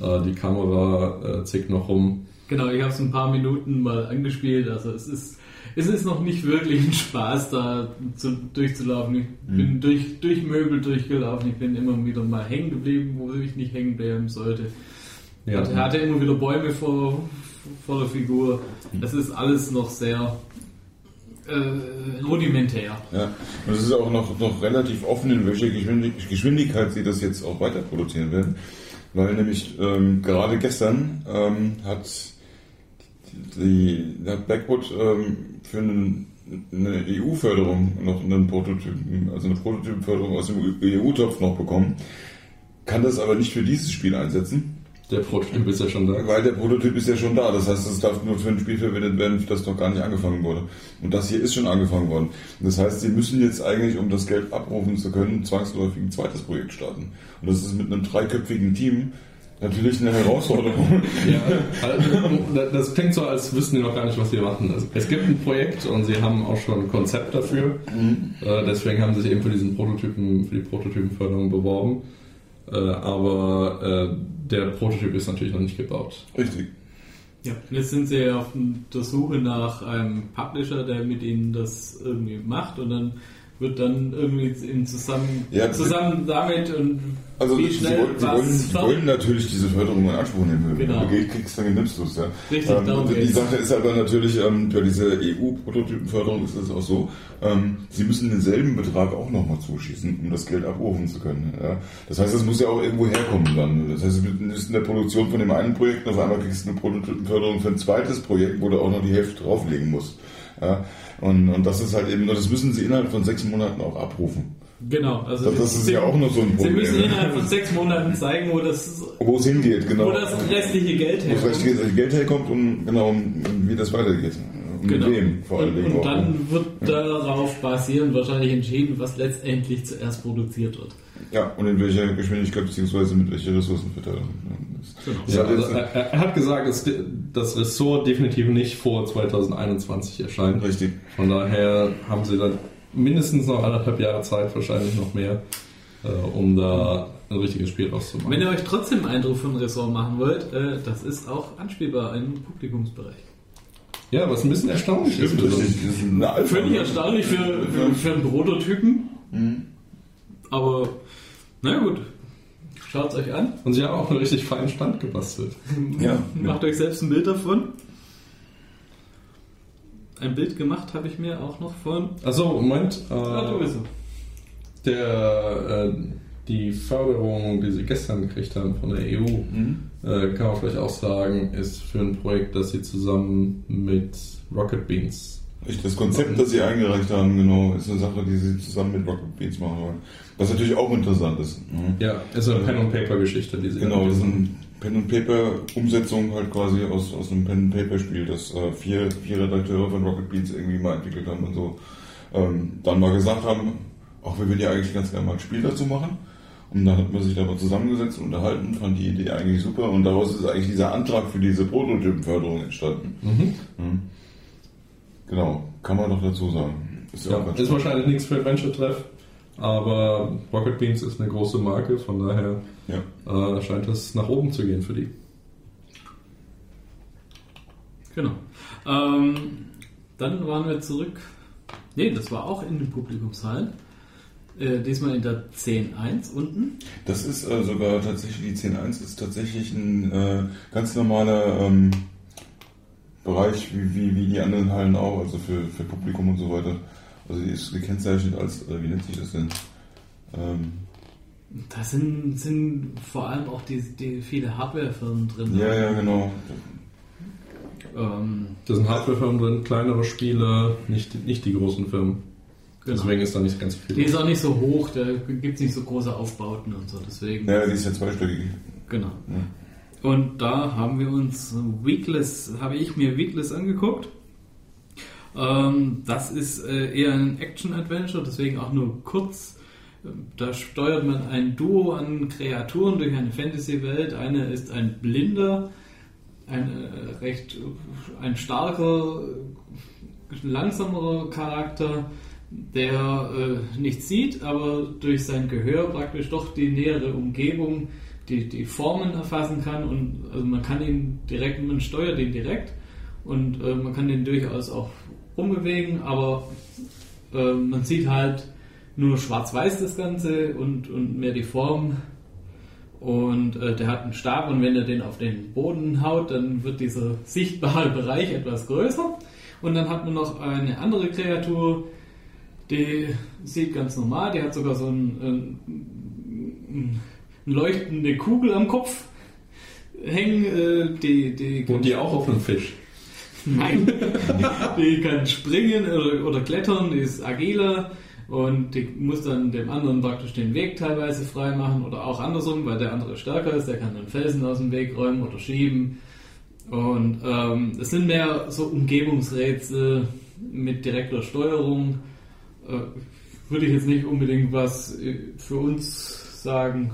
Äh, die Kamera zickt noch rum. Genau, ich habe es ein paar Minuten mal angespielt. Also es ist, es ist noch nicht wirklich ein Spaß, da zu, durchzulaufen. Ich bin durch, durch Möbel durchgelaufen. Ich bin immer wieder mal hängen geblieben, wo ich nicht hängen bleiben sollte. Ja. Er hatte immer wieder Bäume vor, vor der Figur. Das ist alles noch sehr äh, rudimentär. Ja, und es ist auch noch, noch relativ offen, in welcher Geschwindig- Geschwindigkeit sie das jetzt auch weiter produzieren werden. Weil nämlich ähm, gerade gestern ähm, hat die hat Blackwood ähm, für einen eine EU-Förderung, noch einen Prototypen, also eine Prototypenförderung aus dem EU-Topf noch bekommen, kann das aber nicht für dieses Spiel einsetzen, Der Prototyp ist ja schon da. weil der Prototyp ist ja schon da. Das heißt, es darf nur für ein Spiel verwendet werden, das noch gar nicht angefangen wurde. Und das hier ist schon angefangen worden. Das heißt, sie müssen jetzt eigentlich, um das Geld abrufen zu können, zwangsläufig ein zweites Projekt starten. Und das ist mit einem dreiköpfigen Team natürlich eine Herausforderung. Ja, also, das klingt so, als wüssten die noch gar nicht, was sie machen. Es- Es gibt ein Projekt und sie haben auch schon ein Konzept dafür. Äh, Deswegen haben sie sich eben für diesen Prototypen, für die Prototypenförderung beworben. Äh, Aber äh, der Prototyp ist natürlich noch nicht gebaut. Richtig. Ja, jetzt sind sie auf der Suche nach einem Publisher, der mit ihnen das irgendwie macht und dann wird dann irgendwie in zusammen, Ja, zusammen damit und Also wie sie, schnell wollen, sie, wollen, sie wollen natürlich diese Förderung in Anspruch nehmen. Wenn Genau. du Geld kriegst, dann nimmst du es. Ja. Richtig, ähm, darum die. Sache ist aber natürlich, ähm, bei dieser EU-Prototypenförderung ist es auch so, ähm, sie müssen denselben Betrag auch nochmal zuschießen, um das Geld abrufen zu können. Ja. Das heißt, es muss ja auch irgendwo herkommen dann. Das heißt, du bist in der Produktion von dem einen Projekt und auf einmal kriegst du eine Prototypenförderung für ein zweites Projekt, wo du auch noch die Hälfte drauflegen musst. Ja. Und, und das ist halt eben, das müssen sie innerhalb von sechs Monaten auch abrufen. Genau, also Das, ist sie, ja auch noch so ein Sie Problem. müssen ja. innerhalb von sechs Monaten zeigen, wo das, Wo es hingeht, genau. wo das restliche Geld Wo herkommt. das Geld herkommt und genau, wie das weitergeht. Und Genau. mit wem vor allen Und, Dingen und dann wird darauf basierend wahrscheinlich entschieden, was letztendlich zuerst produziert wird. ja, und in welcher Geschwindigkeit bzw. mit welcher Ressourcenverteilung. Genau. ist Ja, also er, er hat gesagt, dass das Ressort definitiv nicht vor 2021 erscheint. richtig. Von daher haben sie dann mindestens noch anderthalb Jahre Zeit, wahrscheinlich noch mehr, äh, um da ein richtiges Spiel rauszumachen. Wenn ihr euch trotzdem einen Eindruck von Ressort machen wollt, äh, das ist auch anspielbar im Publikumsbereich. Ja, was ein bisschen erstaunlich ist. Völlig erstaunlich für, für, für einen Prototypen. Aber, na gut, schaut es euch an. Und sie haben auch einen richtig feinen Stand gebastelt. Ja, Macht euch selbst ein Bild davon. Ein Bild gemacht habe ich mir auch noch von. Achso, Moment. Äh, Ah, du bist so. der, äh, die Förderung, die sie gestern gekriegt haben von der EU, äh, kann man vielleicht auch sagen, ist für ein Projekt, das sie zusammen mit Rocket Beans Das Konzept, das sie eingereicht haben, genau, ist eine Sache, die sie zusammen mit Rocket Beans machen wollen. Was natürlich auch interessant ist. ne? Ja, ist eine Pen-and-Paper-Geschichte, die sie Genau, das ist eine Pen-and-Paper-Umsetzung halt quasi aus, aus einem Pen-and-Paper-Spiel, das äh, vier, vier Redakteure von Rocket Beans irgendwie mal entwickelt haben und so ähm, dann mal gesagt haben, auch wir würden ja eigentlich ganz gerne mal ein Spiel dazu machen. Und dann hat man sich da mal zusammengesetzt und unterhalten, fand die Idee eigentlich super und daraus ist eigentlich dieser Antrag für diese Prototypenförderung entstanden. Mhm. Genau, kann man doch dazu sagen. Ist ja, auch Ja, ist wahrscheinlich nichts für Adventure Treff, aber Rocket Beans ist eine große Marke, von daher Ja. äh, scheint es nach oben zu gehen für die. Genau. Ähm, dann waren wir zurück. Nee, das war auch in den Publikumshallen. Äh, diesmal in der 10.1 unten. Das ist äh, sogar tatsächlich, die 10.1 ist tatsächlich ein äh, ganz normaler ähm, Bereich, wie, wie, wie die anderen Hallen auch, also für, für Publikum und so weiter. Also die ist gekennzeichnet als, äh, wie nennt sich das denn? Ähm, Da sind, sind vor allem auch die, die viele Hardware-Firmen drin. ja, ja, genau. Ähm, Da sind Hardware-Firmen drin, kleinere Spiele, nicht, nicht die großen Firmen. Genau. Deswegen ist da nicht ganz viel. Die ist auch nicht so hoch, da gibt es nicht so große Aufbauten und so. Deswegen. Ja, die ist ja zweistöckig. Genau. Und da haben wir uns Weekless, habe ich mir Weekless angeguckt. Ähm, das ist äh, eher ein Action-Adventure, deswegen auch nur kurz. Ähm, Da steuert man ein Duo an Kreaturen durch eine Fantasy-Welt. Eine ist ein Blinder, ein äh, recht ein starker, äh, langsamerer Charakter, der äh, nichts sieht, aber durch sein Gehör praktisch doch die nähere Umgebung, die, die Formen erfassen kann und also man kann ihn direkt, man steuert ihn direkt und äh, man kann den durchaus auch rumbewegen, aber äh, man sieht halt nur schwarz-weiß das Ganze und, und mehr die Form und äh, der hat einen Stab und wenn er den auf den Boden haut, dann wird dieser sichtbare Bereich etwas größer. Und dann hat man noch eine andere Kreatur, die sieht ganz normal, die hat sogar so ein, ein, eine leuchtende Kugel am Kopf hängen. Äh, die, die Und die auch auf einem Fisch. Nein. die kann springen oder, oder klettern, die ist agiler und die muss dann dem anderen praktisch den Weg teilweise frei machen oder auch andersrum, weil der andere stärker ist, der kann dann Felsen aus dem Weg räumen oder schieben. Und ähm, es sind mehr so Umgebungsrätsel mit direkter Steuerung. Äh, würde ich jetzt nicht unbedingt was äh, für uns sagen,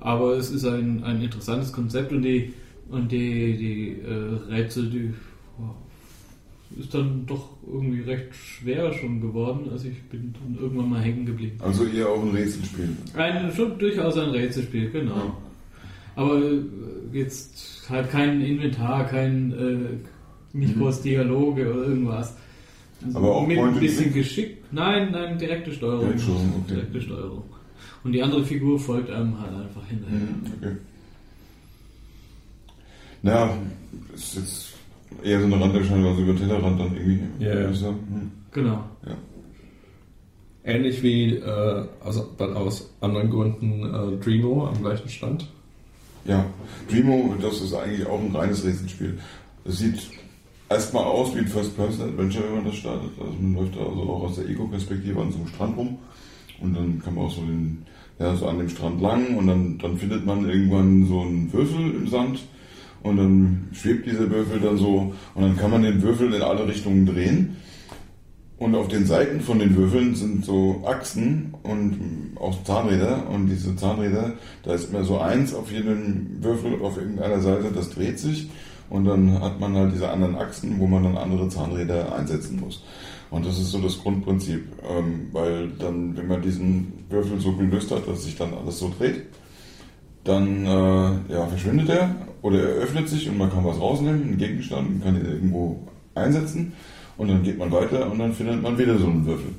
aber es ist ein, ein interessantes Konzept und die, und die, die äh, Rätsel, die oh, ist dann doch irgendwie recht schwer schon geworden. Also ich bin dann irgendwann mal hängen geblieben. Also eher auch ein Rätselspiel. Ein, schon durchaus ein Rätselspiel, genau. Aber äh, jetzt halt kein Inventar, kein äh, nicht Mhm. groß Dialoge oder irgendwas. Also Aber auch mit Point ein bisschen? Geschick. Nein, nein, direkte Steuerung. Direkte Steuerung, okay. Direkte Steuerung. Und die andere Figur folgt einem halt einfach hinterher. Mhm, Okay. Na, ist jetzt eher so eine Randerscheinung, also über den Tellerrand dann irgendwie. Ja, ja. Hm. Genau. Ähnlich wie äh, also, weil aus anderen Gründen äh, Dreamo am gleichen Stand. Ja, Dreamo, das ist eigentlich auch ein reines Rätselspiel. Es sieht erstmal aus wie ein First-Person-Adventure, wenn man das startet. Also man läuft da also auch aus der Ego-Perspektive an so einem Strand rum und dann kann man auch so, den, ja, so an dem Strand lang und dann, dann findet man irgendwann so einen Würfel im Sand und dann schwebt dieser Würfel dann so und dann kann man den Würfel in alle Richtungen drehen. Und auf den Seiten von den Würfeln sind so Achsen und auch Zahnräder. Und diese Zahnräder, da ist immer so eins auf jedem Würfel auf irgendeiner Seite, das dreht sich. Und dann hat man halt diese anderen Achsen, wo man dann andere Zahnräder einsetzen muss. Und das ist so das Grundprinzip. Ähm, weil dann, wenn man diesen Würfel so gelöst hat, dass sich dann alles so dreht, dann äh, ja, verschwindet er oder er öffnet sich und man kann was rausnehmen, einen Gegenstand, und kann ihn irgendwo einsetzen und dann geht man weiter und dann findet man wieder so einen Würfel.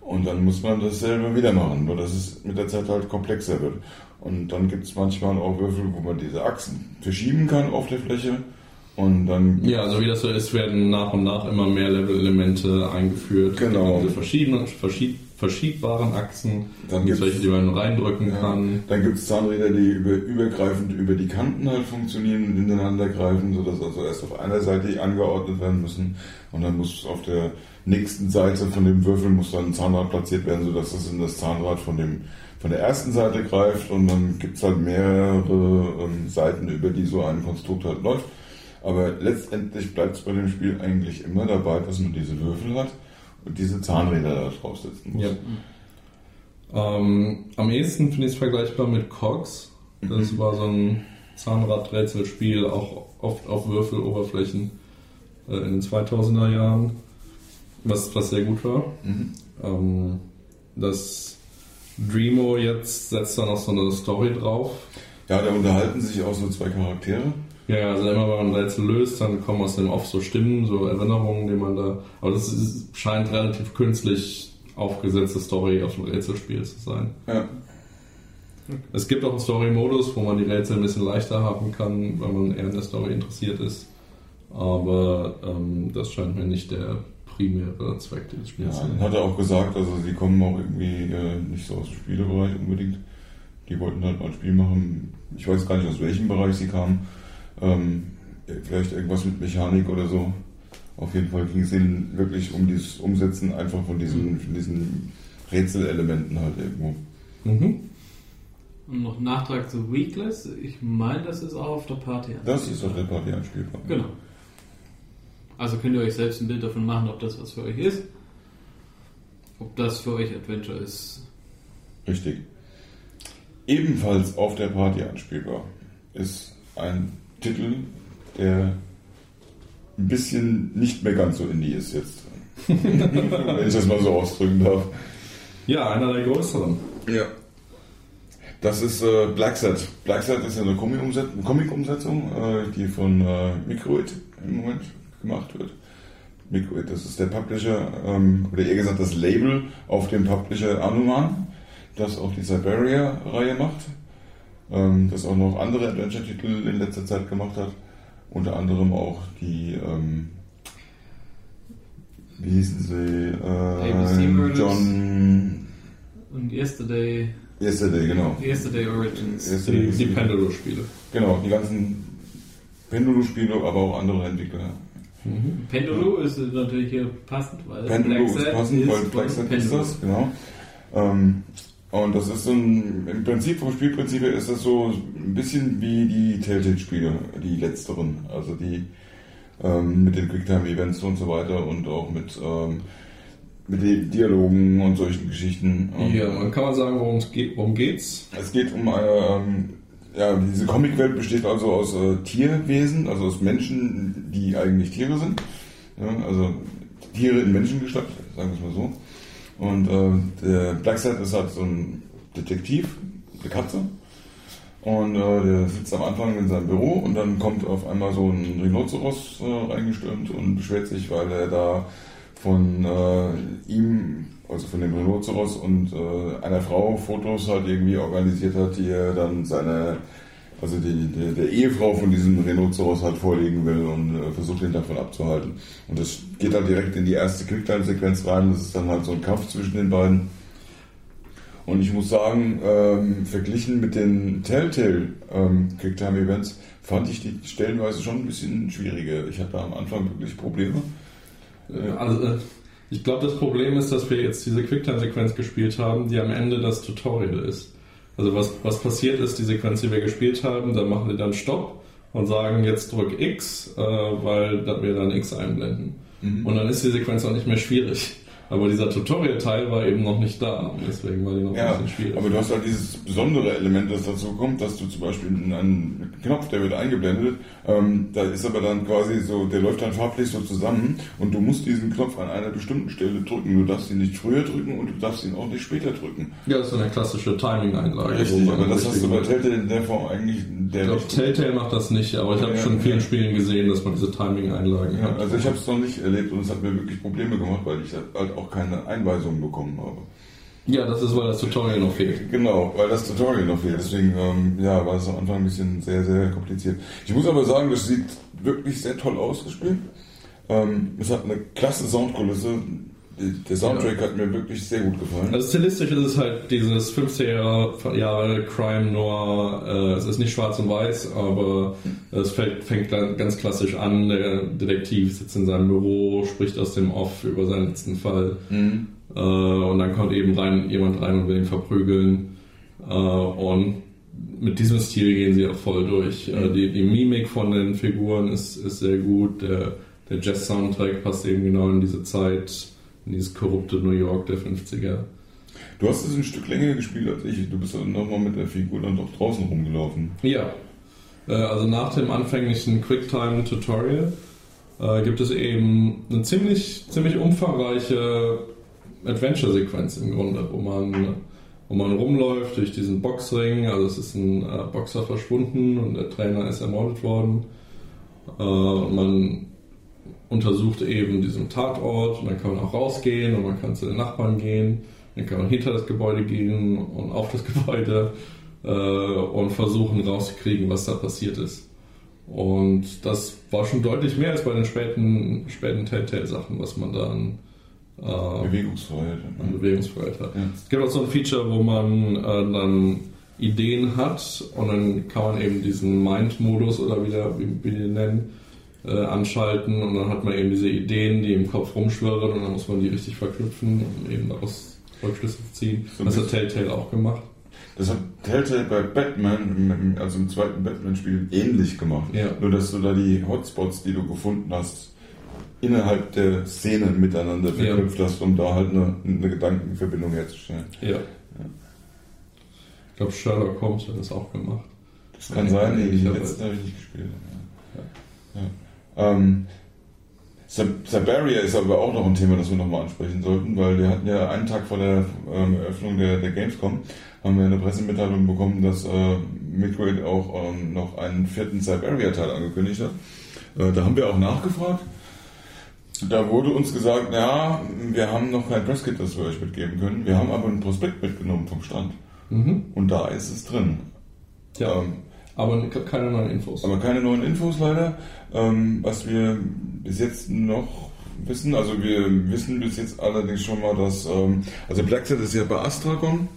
Und dann muss man dasselbe wieder machen, nur dass es mit der Zeit halt komplexer wird. Und dann gibt es manchmal auch Würfel, wo man diese Achsen verschieben kann auf der Fläche und dann Ja, also wie das so ist, werden nach und nach immer mehr Level-Elemente eingeführt. Genau. Diese verschiedenen, verschied, verschiebbaren Achsen. Dann Dann gibt es gibt's- welche, die man reindrücken Ja, kann. Dann gibt es Zahnräder, die über, übergreifend über die Kanten halt funktionieren und ineinander greifen, sodass also erst auf einer Seite angeordnet werden müssen und dann muss auf der nächsten Seite von dem Würfel muss dann ein Zahnrad platziert werden, sodass es in das Zahnrad von dem von der ersten Seite greift und dann gibt es halt mehrere ähm, Seiten, über die so ein Konstrukt halt läuft. Aber letztendlich bleibt es bei dem Spiel eigentlich immer dabei, dass man diese Würfel hat und diese Zahnräder da draufsetzen muss. Ja. Ähm, am ehesten finde ich es vergleichbar mit Cogs. Das war so ein Zahnradrätselspiel, auch oft auf Würfeloberflächen äh, in den 2000er Jahren, was, was sehr gut war. Mhm. Ähm, das Dreamo jetzt setzt da noch so eine Story drauf. Ja, da unterhalten sich auch so zwei Charaktere. Ja, also immer wenn man ein Rätsel löst, dann kommen aus dem Off so Stimmen, so Erinnerungen, die man da. Aber das ist, scheint relativ künstlich aufgesetzte Story auf ein Rätselspiel zu sein. Ja. Es gibt auch einen Story-Modus, wo man die Rätsel ein bisschen leichter haben kann, wenn man eher in der Story interessiert ist. Aber ähm, das scheint mir nicht der primäre Zweck dieses Ja, Spiels zu dann sein. hat er auch gesagt, also sie kommen auch irgendwie äh, nicht so aus dem Spielebereich unbedingt. Die wollten halt mal ein Spiel machen. Ich weiß gar nicht, aus welchem Bereich sie kamen. Ähm, vielleicht irgendwas mit Mechanik oder so. Auf jeden Fall ging es ihnen wirklich um dieses Umsetzen einfach von diesen, von diesen Rätselelementen halt irgendwo. Mhm. Und noch Nachtrag zu Weekless. Ich meine, das ist auch auf der Party. Das ist auf der Party anspielbar. Genau. Also könnt ihr euch selbst ein Bild davon machen, ob das was für euch ist. Ob das für euch Adventure ist. Richtig. Ebenfalls auf der Party anspielbar ist ein Titel, der ein bisschen nicht mehr ganz so indie ist jetzt. Wenn ich das mal so ausdrücken darf. Ja, einer der größeren. Ja. Das ist äh, Black Set. Black Set ist ja eine Comic-Umset- eine Comic-Umsetzung, äh, die von äh, Microid im Moment gemacht wird. Microid, das ist der Publisher, ähm, oder eher gesagt das Label auf dem Publisher Anuman, das auch die Siberia-Reihe macht. Ähm, das auch noch andere Adventure-Titel in letzter Zeit gemacht hat. Unter anderem auch die, ähm, wie hießen sie? ABC Äh. John Und Yesterday, Yesterday, genau. Yesterday Origins. Yesterday Die, die ist- Pendulo-Spiele. Genau, die ganzen Pendulum-Spiele, aber auch andere Entwickler. Pendulu ist natürlich hier passend, weil Pendulum ist Black passend, weil von Black Set ist das, genau. Ähm, und das ist so ein, im Prinzip, vom Spielprinzip her ist das so ein bisschen wie die Telltale-Spiele, die letzteren. Also die ähm, mit den Quicktime-Events und so weiter und auch mit, ähm, mit den Dialogen und solchen Geschichten. Ja, man kann man sagen, worum es geht, worum geht's? Es geht um eine, ähm, ja, diese Comicwelt besteht also aus äh, Tierwesen, also aus Menschen, die eigentlich Tiere sind. Ja, also Tiere in Menschengestalt, sagen wir es mal so. Und äh, der Blacksad ist halt so ein Detektiv, eine Katze. Und äh, der sitzt am Anfang in seinem Büro und dann kommt auf einmal so ein Rhinoceros äh, reingestürmt und beschwert sich, weil er da von äh, ihm, also von dem Rhinoceros und äh, einer Frau Fotos halt irgendwie organisiert hat, die er dann seine, also die, die, der Ehefrau von diesem Rhinoceros halt vorlegen will und äh, versucht ihn davon abzuhalten. Und das geht dann direkt in die erste Quicktime-Sequenz rein. Das ist dann halt so ein Kampf zwischen den beiden. Und ich muss sagen, ähm, verglichen mit den Telltale ähm, fand ich die stellenweise schon ein bisschen schwieriger. Ich hatte am Anfang wirklich Probleme. Also, äh, ich glaube, das Problem ist, dass wir jetzt diese Quicktime-Sequenz gespielt haben, die am Ende das Tutorial ist. Also was, was passiert ist, die Sequenz, die wir gespielt haben, da machen die dann Stopp und sagen, jetzt drück X, äh, weil dann wir dann X einblenden. Und dann ist die Sequenz auch nicht mehr schwierig. Aber dieser Tutorial-Teil war eben noch nicht da. Deswegen war die noch ein Ja, bisschen schwierig. aber du hast halt dieses besondere Element, das dazu kommt, dass du zum Beispiel einen Knopf, der wird eingeblendet, ähm, da ist aber dann quasi so, der läuft dann farblich so zusammen und du musst diesen Knopf an einer bestimmten Stelle drücken. Du darfst ihn nicht früher drücken und du darfst ihn auch nicht später drücken. ja, das ist so eine klassische Timing-Einlage. Richtig, aber das hast du bei Telltale in der Form eigentlich der Ich glaube. Telltale macht das nicht, aber ich habe Ja, schon in vielen. Spielen gesehen, dass man diese Timing-Einlagen Ja, hat. also ich habe es noch nicht erlebt und es hat mir wirklich Probleme gemacht, weil ich halt auch keine Einweisungen bekommen habe. Ja, das ist, weil das Tutorial noch fehlt. Genau, weil das Tutorial noch fehlt. Deswegen ähm, ja, war es am Anfang ein bisschen sehr, sehr kompliziert. Ich muss aber sagen, das sieht wirklich sehr toll aus, das Spiel. Ähm, es hat eine klasse Soundkulisse. Der Soundtrack hat mir wirklich sehr gut gefallen. Also stilistisch ist es halt dieses 50er Jahre, Crime Noir. Äh, es ist nicht schwarz und weiß, aber es fängt, fängt ganz klassisch an. Der Detektiv sitzt in seinem Büro, spricht aus dem Off über seinen letzten Fall. Mhm. Äh, und dann kommt eben rein, jemand rein und will ihn verprügeln. Äh, und mit diesem Stil gehen sie auch voll durch. Äh, die, die Mimik von den Figuren ist, ist sehr gut. Der, der Jazz-Soundtrack passt eben genau in diese Zeit, in dieses korrupte New York der 50er. Du hast es ein Stück länger gespielt als ich. Du bist dann nochmal mit der Figur dann doch draußen rumgelaufen. Ja. Äh, Also nach dem anfänglichen Quicktime-Tutorial äh, gibt es eben eine ziemlich, ziemlich umfangreiche Adventure-Sequenz im Grunde, wo man, wo man rumläuft durch diesen Boxring. Also es ist ein äh, Boxer verschwunden und der Trainer ist ermordet worden. Man untersucht eben diesen Tatort und dann kann man auch rausgehen und man kann zu den Nachbarn gehen. Dann kann man hinter das Gebäude gehen und auf das Gebäude äh, und versuchen rauszukriegen, was da passiert ist. Und das war schon deutlich mehr als bei den späten, späten Telltale-Sachen, was man dann äh, Bewegungsfreiheit. an Bewegungsfreiheit hat. Ja. Es gibt auch so ein Feature, wo man äh, dann Ideen hat und dann kann man eben diesen Mind-Modus oder wieder, wie, wie die nennen, äh, anschalten und dann hat man eben diese Ideen, die im Kopf rumschwirren und dann muss man die richtig verknüpfen und eben daraus Rückschlüsse ziehen. So das hat Telltale auch gemacht. Das hat Telltale bei Batman, also im zweiten Batman-Spiel, ähnlich gemacht. Ja. Nur, dass du da die Hotspots, die du gefunden hast, innerhalb der Szene miteinander Ja. verknüpft hast, um da halt eine, eine Gedankenverbindung herzustellen. Ja. Ich glaube, Sherlock Holmes hat das auch gemacht. Das kann sein, nee, Ich hab- letzte habe ich nicht gespielt. Ja. Ähm, Siberia ist aber auch noch ein Thema, das wir nochmal ansprechen sollten, weil wir hatten ja einen Tag vor der ähm, Eröffnung der, der Gamescom, haben wir eine Pressemitteilung bekommen, dass äh, Midway auch ähm, noch einen vierten Siberia-Teil angekündigt hat. Äh, da haben wir auch nachgefragt. Da wurde uns gesagt, ja, wir haben noch kein Presskit, das wir euch mitgeben können. Wir haben aber ein Prospekt mitgenommen vom Stand. Mhm. Und da ist es drin. Ja. Ähm, Aber keine neuen Infos. aber keine neuen Infos leider. Ähm, was wir bis jetzt noch wissen, also wir wissen bis jetzt allerdings schon mal, dass, ähm, also Blackset ist ja bei Astragon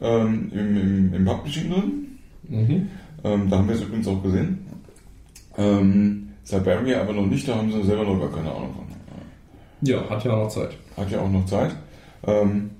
ähm, im, im, im Publishing drin. Mhm. Ähm, da haben wir es übrigens auch gesehen. Ähm, Siberia aber noch nicht, da haben sie selber noch gar keine Ahnung von. Ja, hat ja auch noch Zeit. Hat ja auch noch Zeit. Ähm,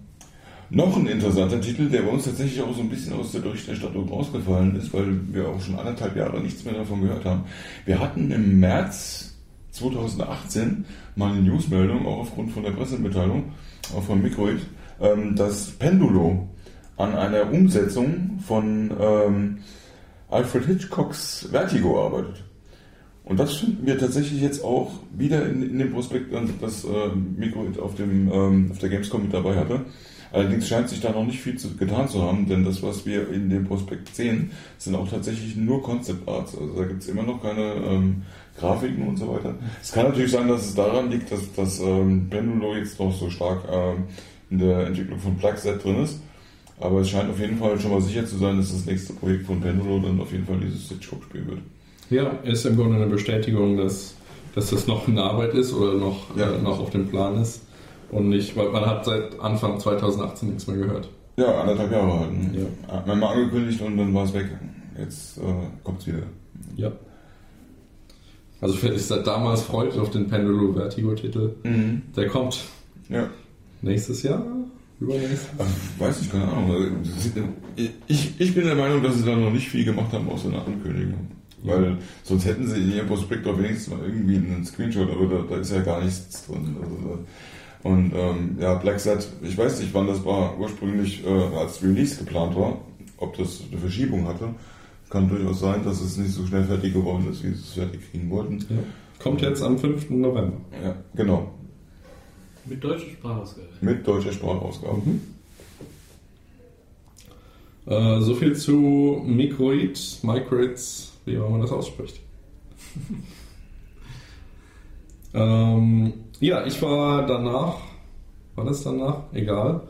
noch ein interessanter Titel, der bei uns tatsächlich auch so ein bisschen aus der Berichterstattung rausgefallen ist, weil wir auch schon anderthalb Jahre nichts mehr davon gehört haben. Wir hatten im März 2018 mal eine Newsmeldung, auch aufgrund von der Pressemitteilung, auch von Microid, ähm, dass Pendulo an einer Umsetzung von ähm, Alfred Hitchcocks Vertigo arbeitet. Und das finden wir tatsächlich jetzt auch wieder in, in dem Prospekt, das äh, auf, dem, ähm, auf der Gamescom mit dabei hatte. Allerdings scheint sich da noch nicht viel zu, getan zu haben, denn das, was wir in dem Prospekt sehen, sind auch tatsächlich nur Concept Arts. Also da gibt es immer noch keine ähm, Grafiken und so weiter. Es kann natürlich sein, dass es daran liegt, dass, dass ähm, Pendulo jetzt noch so stark ähm, in der Entwicklung von Plugset drin ist. Aber es scheint auf jeden Fall schon mal sicher zu sein, dass das nächste Projekt von Pendulo dann auf jeden Fall dieses Hitchcock-Spiel wird. Ja, ist im Grunde eine Bestätigung, dass, dass das noch in Arbeit ist oder noch, Ja. äh, noch auf dem Plan ist. Und nicht, weil man hat seit Anfang 2018 nichts mehr gehört. Ja, anderthalb Jahre halt. Ne? Ja. Hat man mal angekündigt und dann war es weg. Jetzt äh, kommt es wieder. Ja. Also sich seit damals freut auf den Pendulo Vertigo-Titel, der kommt Ja. nächstes Jahr, übernächstes. Weiß ich, keine Ahnung. Ich, ich bin der Meinung, dass sie da noch nicht viel gemacht haben außer einer Ankündigung. Weil sonst hätten sie in ihrem Prospekt doch wenigstens mal irgendwie einen Screenshot, aber da, da ist ja gar nichts drin. Also, und ähm, ja, Black Set, ich weiß nicht, wann das war ursprünglich äh, als Release geplant war, ob das eine Verschiebung hatte. Kann durchaus sein, dass es nicht so schnell fertig geworden ist, wie sie es fertig kriegen wollten. Ja. Kommt jetzt am 5. November. Ja, genau. Mit deutscher Sprachausgabe. Mit deutscher Sprachausgabe. Äh, so viel zu Microid, Microids, wie auch man das ausspricht. ähm, ja, ich war danach, war das danach? Egal.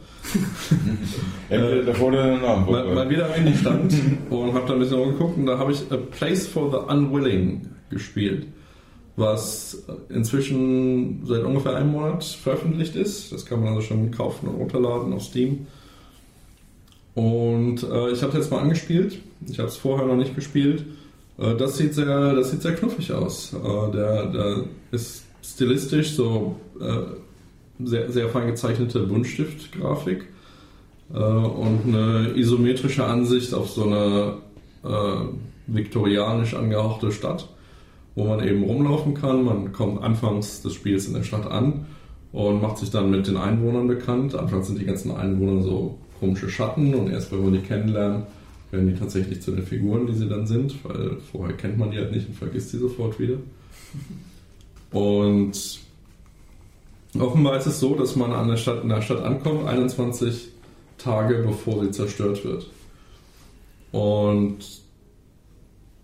Entweder davor oder danach. Mal, mal wieder am stand und habe da ein bisschen rumgeguckt und da habe ich A Place for the Unwilling gespielt, was inzwischen seit ungefähr einem Monat veröffentlicht ist. Das kann man also schon kaufen und runterladen auf Steam. Und äh, ich habe es jetzt mal angespielt. Ich habe es vorher noch nicht gespielt. Äh, das, sieht sehr, das sieht sehr knuffig aus. Äh, der, der ist stilistisch so äh, sehr, sehr fein gezeichnete Buntstift-Grafik äh, und eine isometrische Ansicht auf so eine äh, viktorianisch angehauchte Stadt, wo man eben rumlaufen kann. Man kommt anfangs des Spiels in der Stadt an und macht sich dann mit den Einwohnern bekannt. Anfangs sind die ganzen Einwohner so komische Schatten und erst wenn man die kennenlernt, werden die tatsächlich zu den Figuren, die sie dann sind, weil vorher kennt man die halt nicht und vergisst sie sofort wieder. Und offenbar ist es so, dass man an der Stadt, in der Stadt ankommt, 21 Tage bevor sie zerstört wird. Und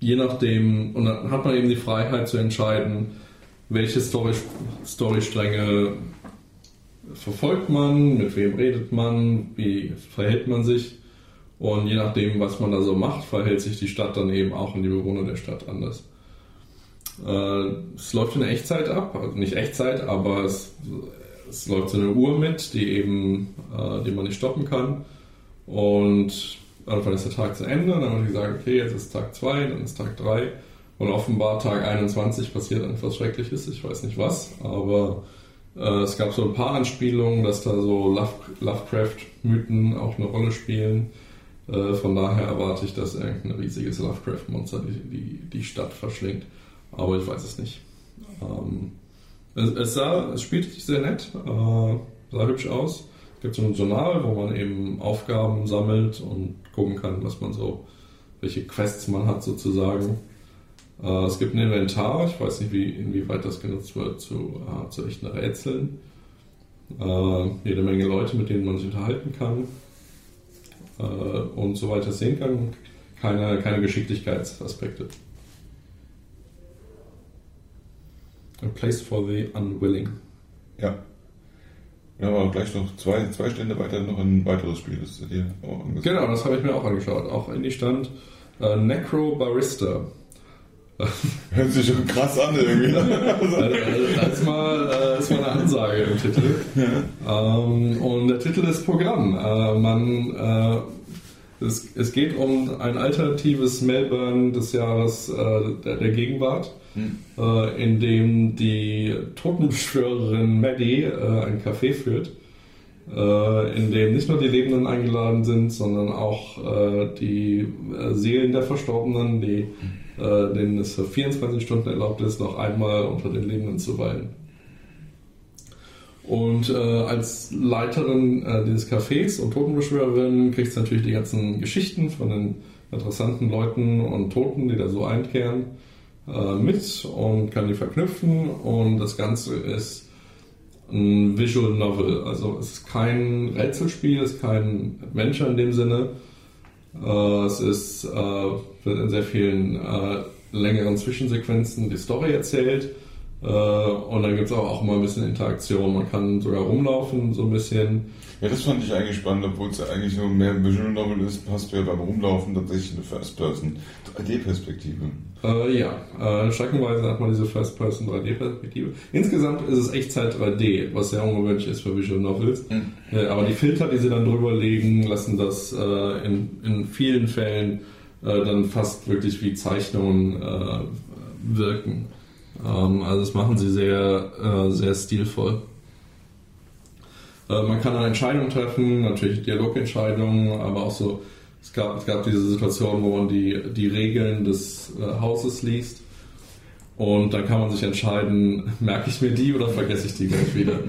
je nachdem, und dann hat man eben die Freiheit zu entscheiden, welche Story, Storystränge verfolgt man, mit wem redet man, wie verhält man sich. Und je nachdem, was man da so macht, verhält sich die Stadt dann eben auch und die Bewohner der Stadt anders. Äh, es läuft in Echtzeit ab, also nicht Echtzeit, aber es, es läuft so eine Uhr mit, die eben, äh, die man nicht stoppen kann. Und irgendwann ist der Tag zu Ende, dann haben die gesagt, okay, jetzt ist Tag 2, dann ist Tag 3. Und offenbar Tag 21 passiert etwas Schreckliches, ich weiß nicht was, aber äh, es gab so ein paar Anspielungen, dass da so Love, Lovecraft-Mythen auch eine Rolle spielen. Äh, von daher erwarte ich, dass irgendein riesiges Lovecraft-Monster die, die, die Stadt verschlingt. Aber ich weiß es nicht. Ähm, es, es, sah, es spielte sich sehr nett, äh, sah hübsch aus. Es gibt so ein Journal, wo man eben Aufgaben sammelt und gucken kann, was man so, welche Quests man hat sozusagen. Äh, es gibt ein Inventar, ich weiß nicht, wie, inwieweit das genutzt wird zu, äh, zu echten Rätseln. Äh, jede Menge Leute, mit denen man sich unterhalten kann äh, und so weiter sehen kann. Keine, keine Geschicklichkeitsaspekte. A Place for the Unwilling. Ja. Ja, aber gleich noch zwei, zwei Stände weiter noch ein weiteres Spiel, das du dir auch Genau, das habe ich mir auch angeschaut. Auch in die stand äh, Necro Barista. Hört sich schon krass an irgendwie. Also, da ist mal, äh, ist mal eine Ansage im Titel. Ähm, und der Titel ist Programm. Äh, man, äh, es, es geht um ein alternatives Melbourne des Jahres äh, der, der Gegenwart. Äh, in dem die Totenbeschwörerin Maddie äh, ein Café führt, äh, in dem nicht nur die Lebenden eingeladen sind, sondern auch äh, die äh, Seelen der Verstorbenen, die, äh, denen es für 24 Stunden erlaubt ist, noch einmal unter den Lebenden zu weilen. Und äh, als Leiterin äh, dieses Cafés und Totenbeschwörerin kriegst du natürlich die ganzen Geschichten von den interessanten Leuten und Toten, die da so einkehren, äh, mit und kann die verknüpfen. Und das Ganze ist ein Visual Novel. Also es ist kein Rätselspiel, es ist kein Adventure in dem Sinne. Äh, es ist, äh, wird in sehr vielen äh, längeren Zwischensequenzen die Story erzählt. Äh, und dann gibt es auch, auch mal ein bisschen Interaktion. Man kann sogar rumlaufen, so ein bisschen. Ja, das fand ich eigentlich spannend, obwohl es ja eigentlich so mehr Visual Novel ist, hast du ja beim Rumlaufen tatsächlich eine First-Person 3D-Perspektive. Äh, ja, äh, streckenweise hat man diese First-Person 3D-Perspektive. Insgesamt ist es Echtzeit 3D, was sehr ungewöhnlich ist für Visual Novels. Mhm. Äh, aber die Filter, die sie dann drüber legen, lassen das äh, in, in vielen Fällen äh, dann fast wirklich wie Zeichnungen äh, wirken. Ähm, also das machen sie sehr, äh, sehr stilvoll. Äh, man kann dann Entscheidungen treffen, natürlich Dialogentscheidungen, aber auch so, es gab, es gab diese Situation, wo man die, die Regeln des äh, Hauses liest und dann kann man sich entscheiden, merke ich mir die oder vergesse ich die gleich wieder.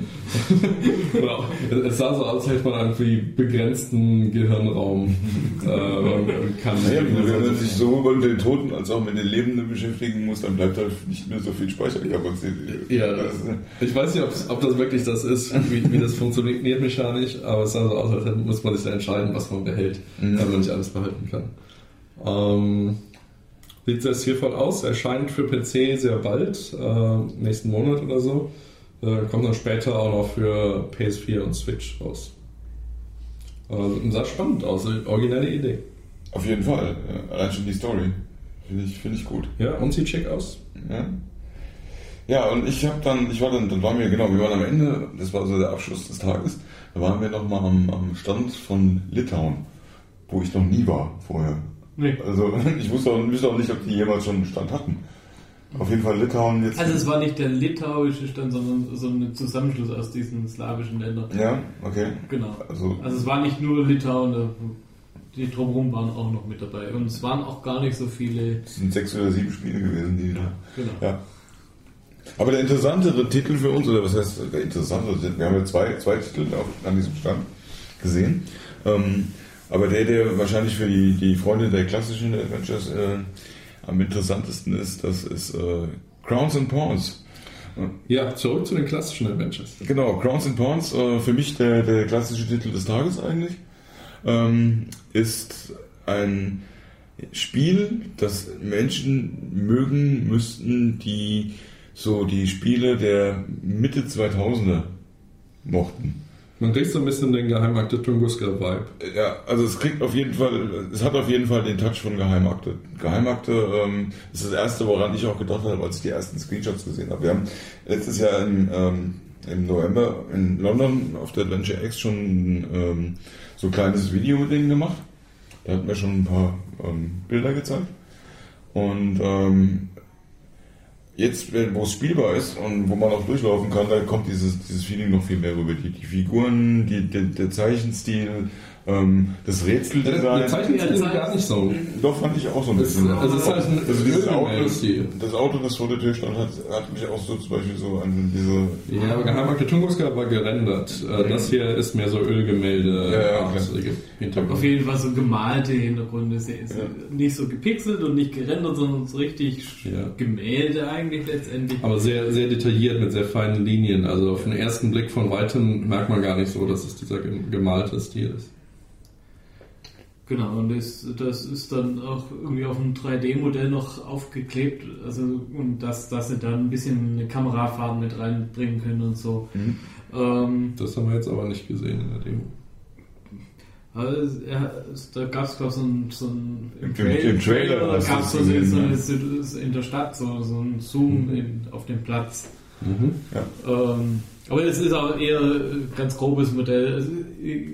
Es sah so aus, als hätte man irgendwie begrenzten Gehirnraum. Äh, und kann Naja, wenn man sich sowohl mit den Toten als auch mit den Lebenden beschäftigen muss, dann bleibt halt nicht mehr so viel Speicherkapazität. Ja, ich weiß nicht, ob, das wirklich das ist, wie, wie das funktioniert mechanisch, aber es sah so aus, als muss man sich da entscheiden, was man behält, Mhm. wenn man nicht alles behalten kann. Ähm, sieht sehr stilvoll aus, erscheint für PC sehr bald, äh, nächsten Monat oder so. Äh, kommt dann später auch noch für PS4 und Switch raus. Äh, sah spannend aus, originelle Idee. auf jeden Fall. Allein schon die Story. Finde ich, finde ich gut. Ja, und sieht schick aus. Ja, ja und ich habe dann, ich war dann, dann waren wir, genau, wir waren am Ende, das war so der Abschluss des Tages, da waren wir nochmal am, am Stand von Litauen, wo ich noch nie war vorher. Nee. Also ich wusste auch, wusste auch nicht, ob die jemals schon einen Stand hatten. Auf jeden Fall Litauen jetzt. Also es war nicht der litauische Stand, sondern so ein Zusammenschluss aus diesen slawischen Ländern. ja, okay. Genau. Also, Also es war nicht nur Litauen, die drumherum waren auch noch mit dabei. Und es waren auch gar nicht so viele. es sind sechs oder sieben Spiele gewesen, die da. Genau. Ja. Aber der interessantere Titel für uns, oder was heißt der interessantere Titel? Wir haben ja zwei, zwei Titel auf, an diesem Stand gesehen. Ähm, aber der, der wahrscheinlich für die, die Freunde der klassischen Adventures äh, am interessantesten ist, das ist äh, Crowns and Pawns. Ja, zurück zu den klassischen Adventures. Genau, Crowns and Pawns, äh, für mich der, der klassische Titel des Tages eigentlich, ähm, ist ein Spiel, das Menschen mögen müssten, die so die Spiele der Mitte 2000er mochten. Man kriegt so ein bisschen den Geheimakte Tunguska-Vibe. Ja, also es kriegt auf jeden Fall, es hat auf jeden Fall den Touch von Geheimakte. Geheimakte ähm, ist das erste, woran ich auch gedacht habe, als ich die ersten Screenshots gesehen habe. Wir haben letztes Jahr im, ähm, im November in London auf der Adventure X schon ähm, so ein kleines Video-Ding gemacht. Da hatten wir schon ein paar ähm, Bilder gezeigt. Und ähm, jetzt, wo es spielbar ist und wo man auch durchlaufen kann, da kommt dieses, dieses Feeling noch viel mehr rüber. Die, die Figuren, die, der, der Zeichenstil, ähm, das Rätseldesign. Der Zeichenstil ist gar nicht so. Doch, fand ich auch so ein bisschen. Also es ist halt ein Also dieses Auto, das Auto, das vor der Tür stand, hat, hat mich auch so zum Beispiel so an diese Ja, aber Geheimakte Tunguska war gerendert. Äh, Das hier ist mehr so Ölgemälde. Ja, ja, Hintergrund. Auf jeden Fall so gemalte Hintergründe. Ist Ja. Nicht so gepixelt und nicht gerendert, sondern so richtig Ja. Gemälde eigentlich letztendlich. Aber sehr, sehr detailliert mit sehr feinen Linien. Also auf den ersten Blick von weitem merkt man gar nicht so, dass es dieser gem- gemalte Stil ist. Genau, und das, das ist dann auch irgendwie auf einem 3D-Modell noch aufgeklebt. Also, und dass, dass sie dann ein bisschen eine Kamerafahren mit reinbringen können und so. Mhm. Ähm, Das haben wir jetzt aber nicht gesehen in der Demo. also, ja, da gab es, glaube ich, so ein, so ein Im- im Trailer da hast du gab es so, gesehen, so, ja. in der Stadt so, so ein Zoom in, auf den Platz. Mhm. Ähm, aber es ist auch eher ein ganz grobes Modell, Also,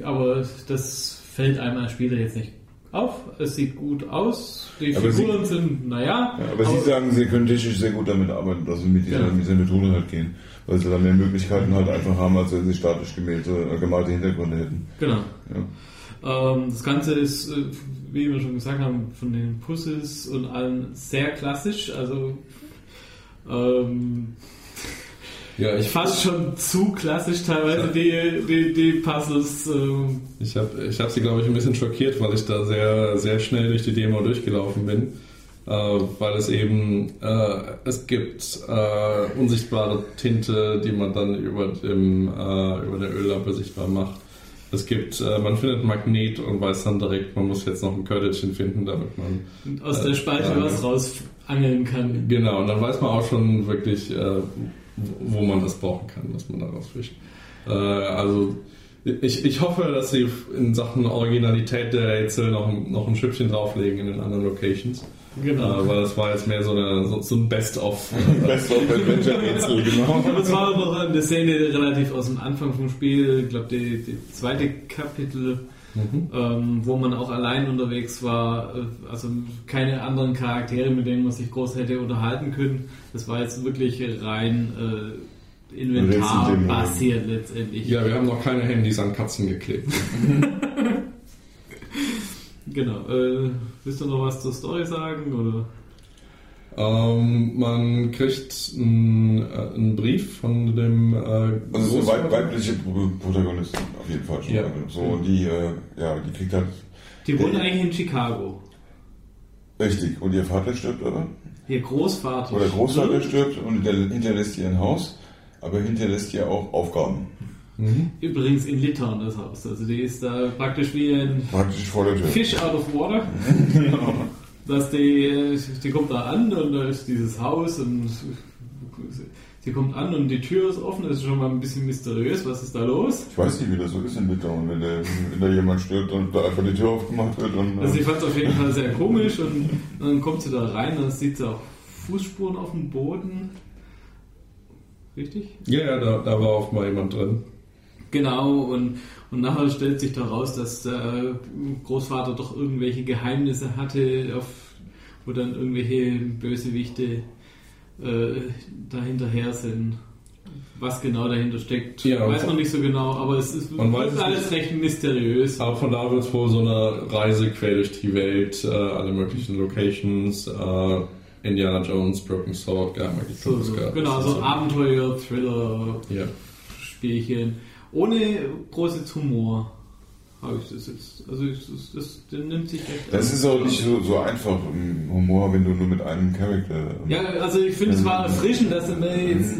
aber das fällt einem als Spieler jetzt nicht auf. Es sieht gut aus. Die Aber Figuren sind, naja. Ja, aber Sie sagen, Sie können technisch sehr gut damit arbeiten, dass Sie mit dieser, Ja. mit dieser Methode halt gehen. Weil Sie dann mehr Möglichkeiten halt einfach haben, als wenn Sie statisch gemähte, äh, gemalte Hintergründe hätten. Genau. Ja. Ähm, das Ganze ist, äh, wie wir schon gesagt haben, von den Puzzles und allem sehr klassisch. Also ähm, Ja, ich, fast schon zu klassisch teilweise die, die, die Puzzles. Ähm, ich habe ich hab sie, glaube ich, ein bisschen schockiert, weil ich da sehr, sehr schnell durch die Demo durchgelaufen bin. Äh, weil es eben, äh, es gibt äh, unsichtbare Tinte, die man dann über, dem, äh, über der Öllampe sichtbar macht. Es gibt, äh, man findet Magnet und weiß dann direkt, man muss jetzt noch ein Körbchen finden, damit man aus der Spalte Ja. was rausangeln kann. Genau, und dann weiß man auch schon wirklich, äh, wo man das brauchen kann, was man daraus fischt. Äh, also ich, ich hoffe, dass sie in Sachen Originalität der Rätsel noch, ein- noch ein Schüppchen drauflegen in den anderen Locations. Genau. Äh, weil das war jetzt mehr so, eine, so, so ein Best-of. Best of Adventure Rätsel, genau. Aber es war noch eine Szene relativ aus dem Anfang vom Spiel, ich glaube, die, die zweite Kapitel, ähm, wo man auch allein unterwegs war, äh, also keine anderen Charaktere, mit denen man sich groß hätte unterhalten können. Das war jetzt wirklich rein äh, Inventar basiert letztendlich. ja, wir haben noch keine Handys an Katzen geklebt. Genau. Äh, willst du noch was zur Story sagen? Oder? Ähm, man kriegt einen, äh, einen Brief von dem äh, Also so weit, weibliche Pro- Protagonisten auf jeden Fall schon. Ja. So, und die, äh, ja, die kriegt halt Die wohnen eigentlich in Chicago. richtig. Und ihr Vater stirbt, oder? Ihr Großvater. Oder Großvater stirbt und hinter- hinterlässt ihr ein Haus, aber hinterlässt ihr auch Aufgaben. Übrigens in Litauen das Haus. Also die ist da praktisch wie ein Praktisch vor der Tür. Fish out of water. Dass die, äh, die kommt da an und da ist dieses Haus und sie kommt an und die Tür ist offen. Das ist schon mal ein bisschen mysteriös. Was ist da los? Ich weiß nicht, wie das so ist in Litauen, wenn, der, wenn da jemand stirbt und da einfach die Tür aufgemacht wird. Und, Also ich fand es auf jeden Fall sehr komisch und dann kommt sie da rein und dann sieht sie auch Fußspuren auf dem Boden. Richtig? Ja, ja, da, da war auch mal jemand drin. Genau, und, und nachher stellt sich daraus, dass der Großvater doch irgendwelche Geheimnisse hatte, auf, wo dann irgendwelche Bösewichte äh, dahinterher sind. Was genau dahinter steckt, Ja, weiß man nicht so genau, aber es ist es alles recht mysteriös. Aber von da wird es wohl so eine Reise quer durch die Welt, äh, alle möglichen Locations, äh, Indiana Jones, Broken Sword, Geheimagent So, so, genau, so Abenteuer, Thriller, Ja. Spielchen. Ohne großes Humor habe ich das jetzt. Also ich, das, das, der nimmt sich echt das an. ist auch nicht so, so einfach im Humor, wenn du nur mit einem Charakter. ähm, Ja, also ich finde, es war erfrischend, dass man jetzt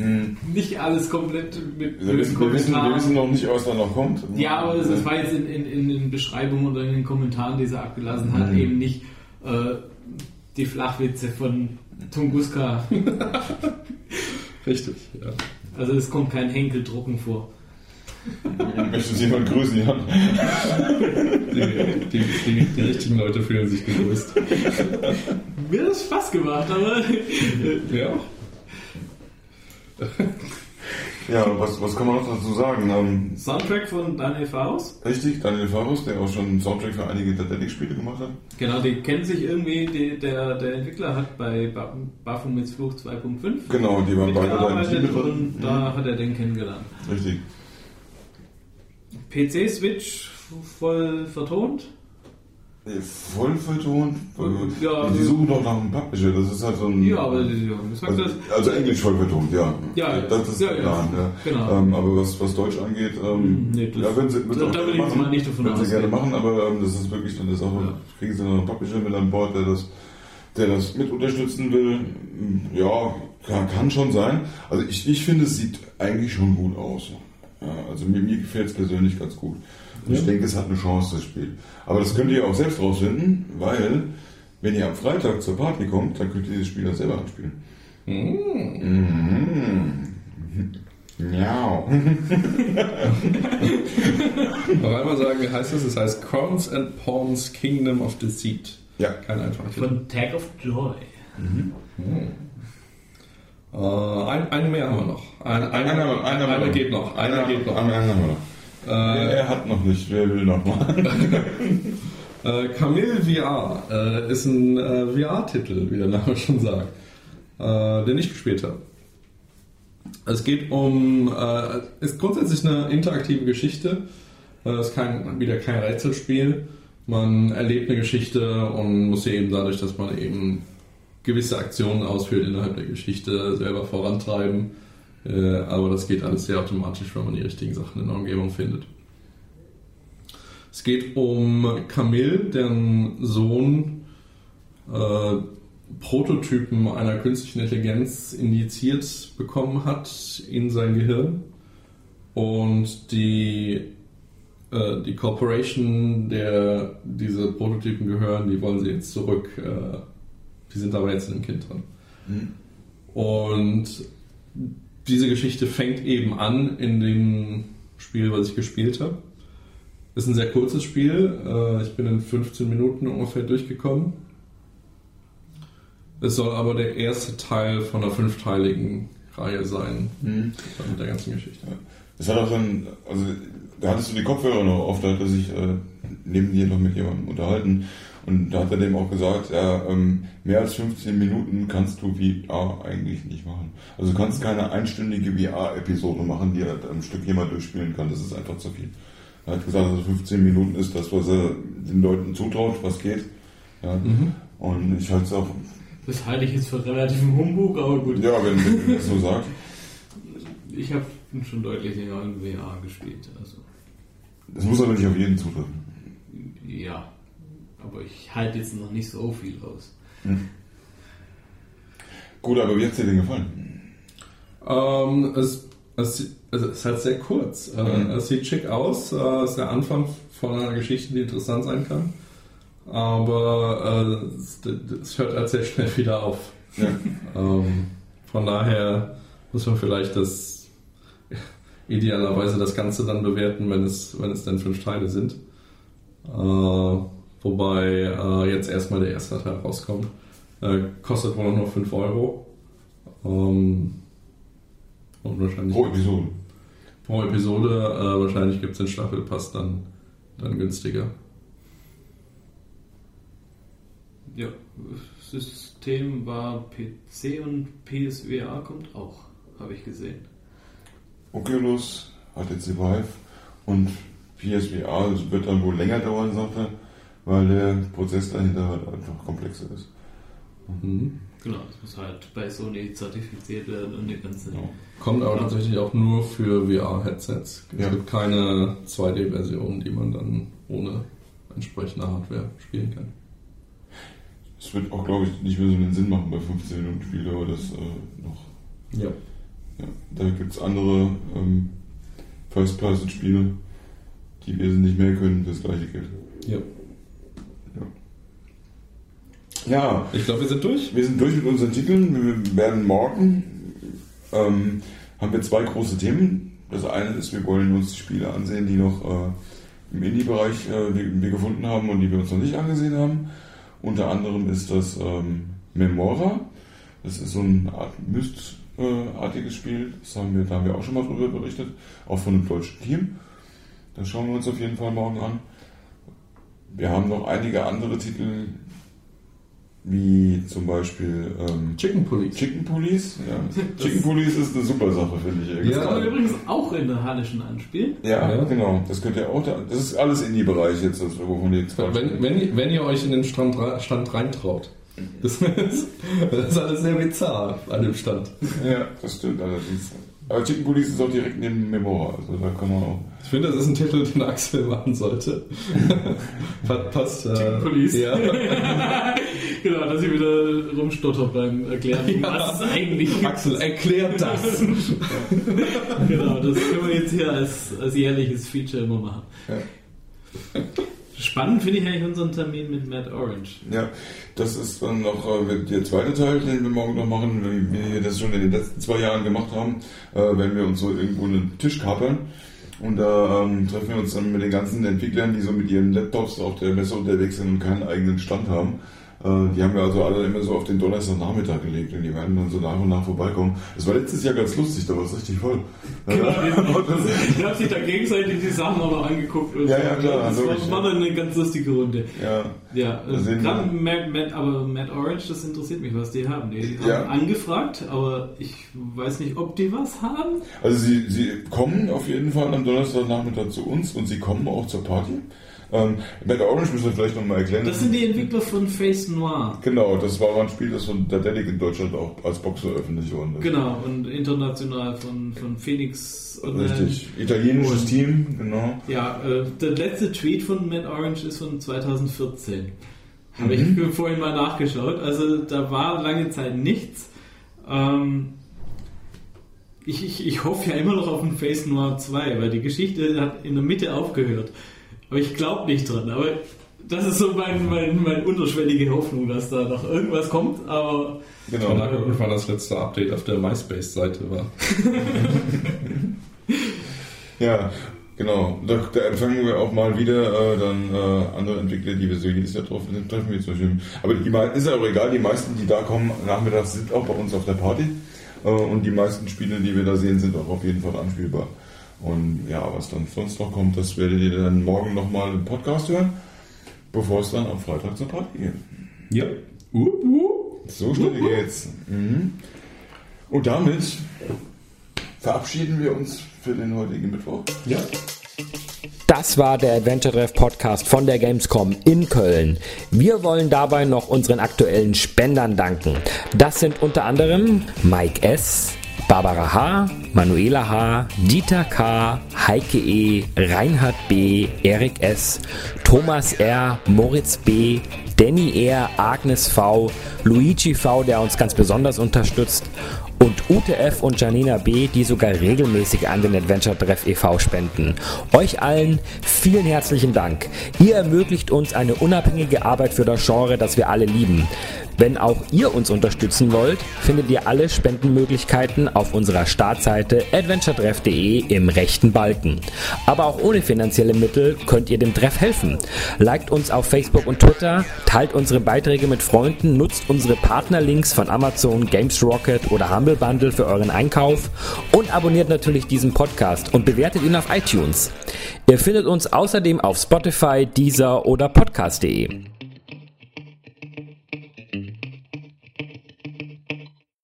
Mhm. nicht alles komplett mit Wir wissen, wir, wissen, wir wissen noch nicht, was da noch kommt. Ja, aber es, es war jetzt in, in, in den Beschreibungen oder in den Kommentaren, die sie abgelassen hat, Mhm. eben nicht äh, die Flachwitze von Tunguska. Richtig, ja. Also es kommt kein Henkeldrucken vor. Möchtest du jemand grüßen, Jan? Die, die, die, die richtigen Leute fühlen sich gegrüßt. Mir hat das Spaß gemacht, aber äh, Ja. Ja, was, was kann man noch dazu sagen? Ähm, Soundtrack von Daniel Faust. richtig, Daniel Farus, der auch schon Soundtrack für einige Titanic-Spiele gemacht hat. Genau, die kennen sich irgendwie, die, der, der Entwickler hat bei Ba- Baphomets Fluch 2.5 Genau, die waren beide da im Team mit und da hat er den kennengelernt. Richtig. PC-Switch voll vertont. Nee, Voll vertont. Ja, die suchen doch nach einem Publisher, das ist halt so ein. Ja, aber ja, Also, also Englisch voll vertont, ja. Ja, das ist ja. Plan, ja. Genau. Ähm, aber was, was Deutsch angeht, ähm, Nee, das- ja, wenn sie, da- da will ich mal nicht davon wenn sie gerne machen, aber ähm, das ist wirklich dann das auch, Ja. kriegen sie noch einen Publisher mit an Bord, der das, der das mit unterstützen will. Ja, kann, kann schon sein. Also ich, ich finde, es sieht eigentlich schon gut aus. Ja, also mir, mir gefällt es persönlich ganz gut. Und ich denke, es hat eine Chance, das Spiel. Aber das könnt ihr auch selbst rausfinden, weil wenn ihr am Freitag zur Party kommt, dann könnt ihr dieses Spiel dann selber anspielen. Mhm. Miau. Noch einmal sagen, wie heißt das? Es heißt Crowns and Pawns Kingdom of Deceit. Ja. Kein einfacher Titel. Von Tag of Joy. Äh, ein, einen mehr haben wir noch. Ein, ein, Einer- einer, einer einer, geht noch. Einer geht noch. Einer haben wir noch. Äh, er hat noch nicht, wer will noch mal? Äh, Camille VR äh, ist ein äh, VR-Titel, wie der Name schon sagt, äh, den ich gespielt habe. Es geht um, äh, ist grundsätzlich eine interaktive Geschichte. Äh, Es ist kein, wieder kein Rätselspiel. Man erlebt eine Geschichte und muss sie eben dadurch, dass man eben gewisse Aktionen ausführt innerhalb der Geschichte, selber vorantreiben. Äh, aber das geht alles sehr automatisch, wenn man die richtigen Sachen in der Umgebung findet. Es geht um Camille, deren Sohn äh, Prototypen einer künstlichen Intelligenz injiziert bekommen hat in sein Gehirn. Und die, äh, die Corporation, der diese Prototypen gehören, die wollen sie jetzt zurück. Äh, die sind aber jetzt in einem Kind dran. Und diese Geschichte fängt eben an in dem Spiel, was ich gespielt habe. Ist ein sehr kurzes Spiel. Äh, Ich bin in 15 Minuten ungefähr durchgekommen. Es soll aber der erste Teil von einer fünfteiligen Reihe sein. Mhm. Mit der ganzen Geschichte. Das hat auch dann, also da hattest du die Kopfhörer noch auf, da hat er sich äh, neben dir noch mit jemandem unterhalten und da hat er dem auch gesagt, ja, ähm, mehr als 15 Minuten kannst du VR eigentlich nicht machen. Also du kannst keine einstündige VR-Episode machen, die halt ein Stück jemand durchspielen kann, das ist einfach zu viel. Er hat gesagt, also 15 Minuten ist das, was er den Leuten zutraut, was geht. Ja. Und ich halte es auch, Das halte ich jetzt für relativen Humbug, aber gut. ja, wenn, wenn du das so sagst. Ich habe schon deutlich länger in VR gespielt. Also, Das muss aber nicht auf jeden zutreffen. ja. Aber ich halte jetzt noch nicht so viel aus. Gut, aber wie hat es dir denn gefallen? Ähm, es, es, also es ist halt sehr kurz. Äh, Mhm. Es sieht schick aus. Äh, Es ist der Anfang von einer Geschichte, die interessant sein kann. Aber äh, es, es hört halt sehr schnell wieder auf. Ja. Ähm, von daher muss man vielleicht das idealerweise das Ganze dann bewerten, wenn es, wenn es dann fünf Teile sind. Äh, wobei äh, jetzt erstmal der erste Teil rauskommt. Äh, kostet wohl noch 5 Euro. Ähm, und wahrscheinlich Pro Episode. pro Episode. Äh, wahrscheinlich gibt es den Staffelpass dann, dann günstiger. Ja, System war PC und PSVR kommt auch, habe ich gesehen. Oculus, HTC Vive und PSVR das wird dann wohl länger dauern, sagt er, weil der Prozess dahinter halt einfach komplexer ist. Mhm. Genau, das muss halt bei Sony zertifiziert werden und die ganze. Ja. Kommt aber tatsächlich auch nur für VR-Headsets. Es Ja. gibt keine 2D-Version, die man dann ohne entsprechende Hardware spielen kann. Es wird auch, glaube ich, nicht mehr so einen Sinn machen bei 15 Minuten Spiel, aber das äh, noch. Ja. Ja. Da gibt es andere ähm, First-Person-Spiele, die wesentlich mehr können, das gleiche Geld. ja. Ja, Ich glaube, wir sind durch. Wir sind durch mit unseren Titeln. Wir werden morgen ähm, haben wir zwei große Themen. Das eine ist, wir wollen uns die Spiele ansehen, die noch äh, im Indie-Bereich äh, wir, wir gefunden haben und die wir uns noch nicht angesehen haben. Unter anderem ist das ähm, Memora. Das ist so ein Art Myst-artiges Spiel. Das haben wir, da haben wir auch schon mal drüber berichtet, auch von einem deutschen Team. Das schauen wir uns auf jeden Fall morgen an. Wir haben noch einige andere Titel, wie zum Beispiel ähm, Chicken Police. Chicken Police. Ja. Chicken Police ist eine super Sache, finde ich. Ja. Kann man übrigens auch in der Hallischen anspielen. ja, Ja. genau. Das könnt ihr auch. Da, das ist alles in die Bereich jetzt, das, wovon ihr jetzt Wenn, wenn, wenn ihr euch in den Stand, Stand reintraut. Das ist, das ist alles sehr bizarr an dem Stand. Ja, das stimmt allerdings. Aber Chicken Police ist auch direkt neben Memora. Also da kann man auch. Ich finde, das ist ein Titel, den Axel machen sollte. Pa- Passt. Äh, Chicken Police. Ja. genau, dass ich wieder rumstotter beim Erklären, was es eigentlich Axel, erklärt das. Genau, das können wir jetzt hier als, als jährliches Feature immer machen. Spannend finde ich eigentlich unseren Termin mit Matt Orange. Ja, das ist dann noch äh, der zweite Teil, den wir morgen noch machen, wie wir das schon in den letzten zwei Jahren gemacht haben, äh, wenn wir uns so irgendwo einen Tisch kapern. Und da ähm, treffen wir uns dann mit den ganzen Entwicklern, die so mit ihren Laptops auf der Messe unterwegs sind und keinen eigenen Stand haben. Äh, die haben wir also alle immer so auf den Donnerstagnachmittag gelegt und die werden dann so nach und nach vorbeikommen. Es war letztes Jahr ganz lustig, da war es richtig voll. Genau, ich habe sich da gegenseitig die Sachen auch noch angeguckt. Und Ja, ja, klar, Das war, logisch, war dann eine ganz lustige Runde. Ja, Ja, äh, gerade wir- Matt, Matt, aber Matt Orange, das interessiert mich, was die haben. Die haben Ja. angefragt, aber ich weiß nicht, ob die was haben. also sie, sie kommen auf jeden Fall am Donnerstagnachmittag zu uns und sie kommen auch zur Party. Ähm, Mad Orange müssen wir vielleicht nochmal erklären. Das sind die Entwickler von Face Noir. Genau, das war ein Spiel, das von der Delic in Deutschland auch als Box veröffentlicht worden ist. Genau, und international von, von Phoenix. Online. Richtig. Italienisches Team, genau. Ja, äh, der letzte Tweet von Matt Orange ist von 2014. Habe Mhm. ich vorhin mal nachgeschaut. Also da war lange Zeit nichts. Ähm, ich, ich, ich hoffe ja immer noch auf ein Face Noir 2, weil die Geschichte hat in der Mitte aufgehört. Aber ich glaube nicht dran. Aber das ist so mein, mein, meine unterschwellige Hoffnung, dass da noch irgendwas kommt. Aber Genau. Keine Ahnung, wann das letzte Update auf der MySpace-Seite war. Ja, genau. Da, da empfangen wir auch mal wieder äh, dann äh, andere Entwickler, die wir so jedes Jahr drauf treffen. Wir zum Beispiel. Aber die, ist ja auch egal, die meisten, die da kommen nachmittags, sind auch bei uns auf der Party. Äh, und die meisten Spiele, die wir da sehen, sind auch auf jeden Fall anspielbar. Und ja, was dann sonst noch kommt, das werdet ihr dann morgen nochmal im Podcast hören, bevor es dann am Freitag zur Party geht. Ja. Uh, uh. So schnell geht's. Mhm. Und damit verabschieden wir uns für den heutigen Mittwoch. Ja. Das war der Adventure Podcast von der Gamescom in Köln. Wir wollen dabei noch unseren aktuellen Spendern danken. Das sind unter anderem Mike S., Barbara H., Manuela H., Dieter K., Heike E., Reinhard B., Erik S., Thomas R., Moritz B., Danny R., Agnes V., Luigi V., der uns ganz besonders unterstützt und UTF und Janina B., die sogar regelmäßig an den Adventure Treff e.V. spenden. Euch allen vielen herzlichen Dank. Ihr ermöglicht uns eine unabhängige Arbeit für das Genre, das wir alle lieben. Wenn auch ihr uns unterstützen wollt, findet ihr alle Spendenmöglichkeiten auf unserer Startseite adventuretreff.de im rechten Balken. Aber auch ohne finanzielle Mittel könnt ihr dem Treff helfen. Liked uns auf Facebook und Twitter, teilt unsere Beiträge mit Freunden, nutzt unsere Partnerlinks von Amazon, Games Rocket oder Humble Bundle für euren Einkauf und abonniert natürlich diesen Podcast und bewertet ihn auf iTunes. Ihr findet uns außerdem auf Spotify, Deezer oder Podcast.de.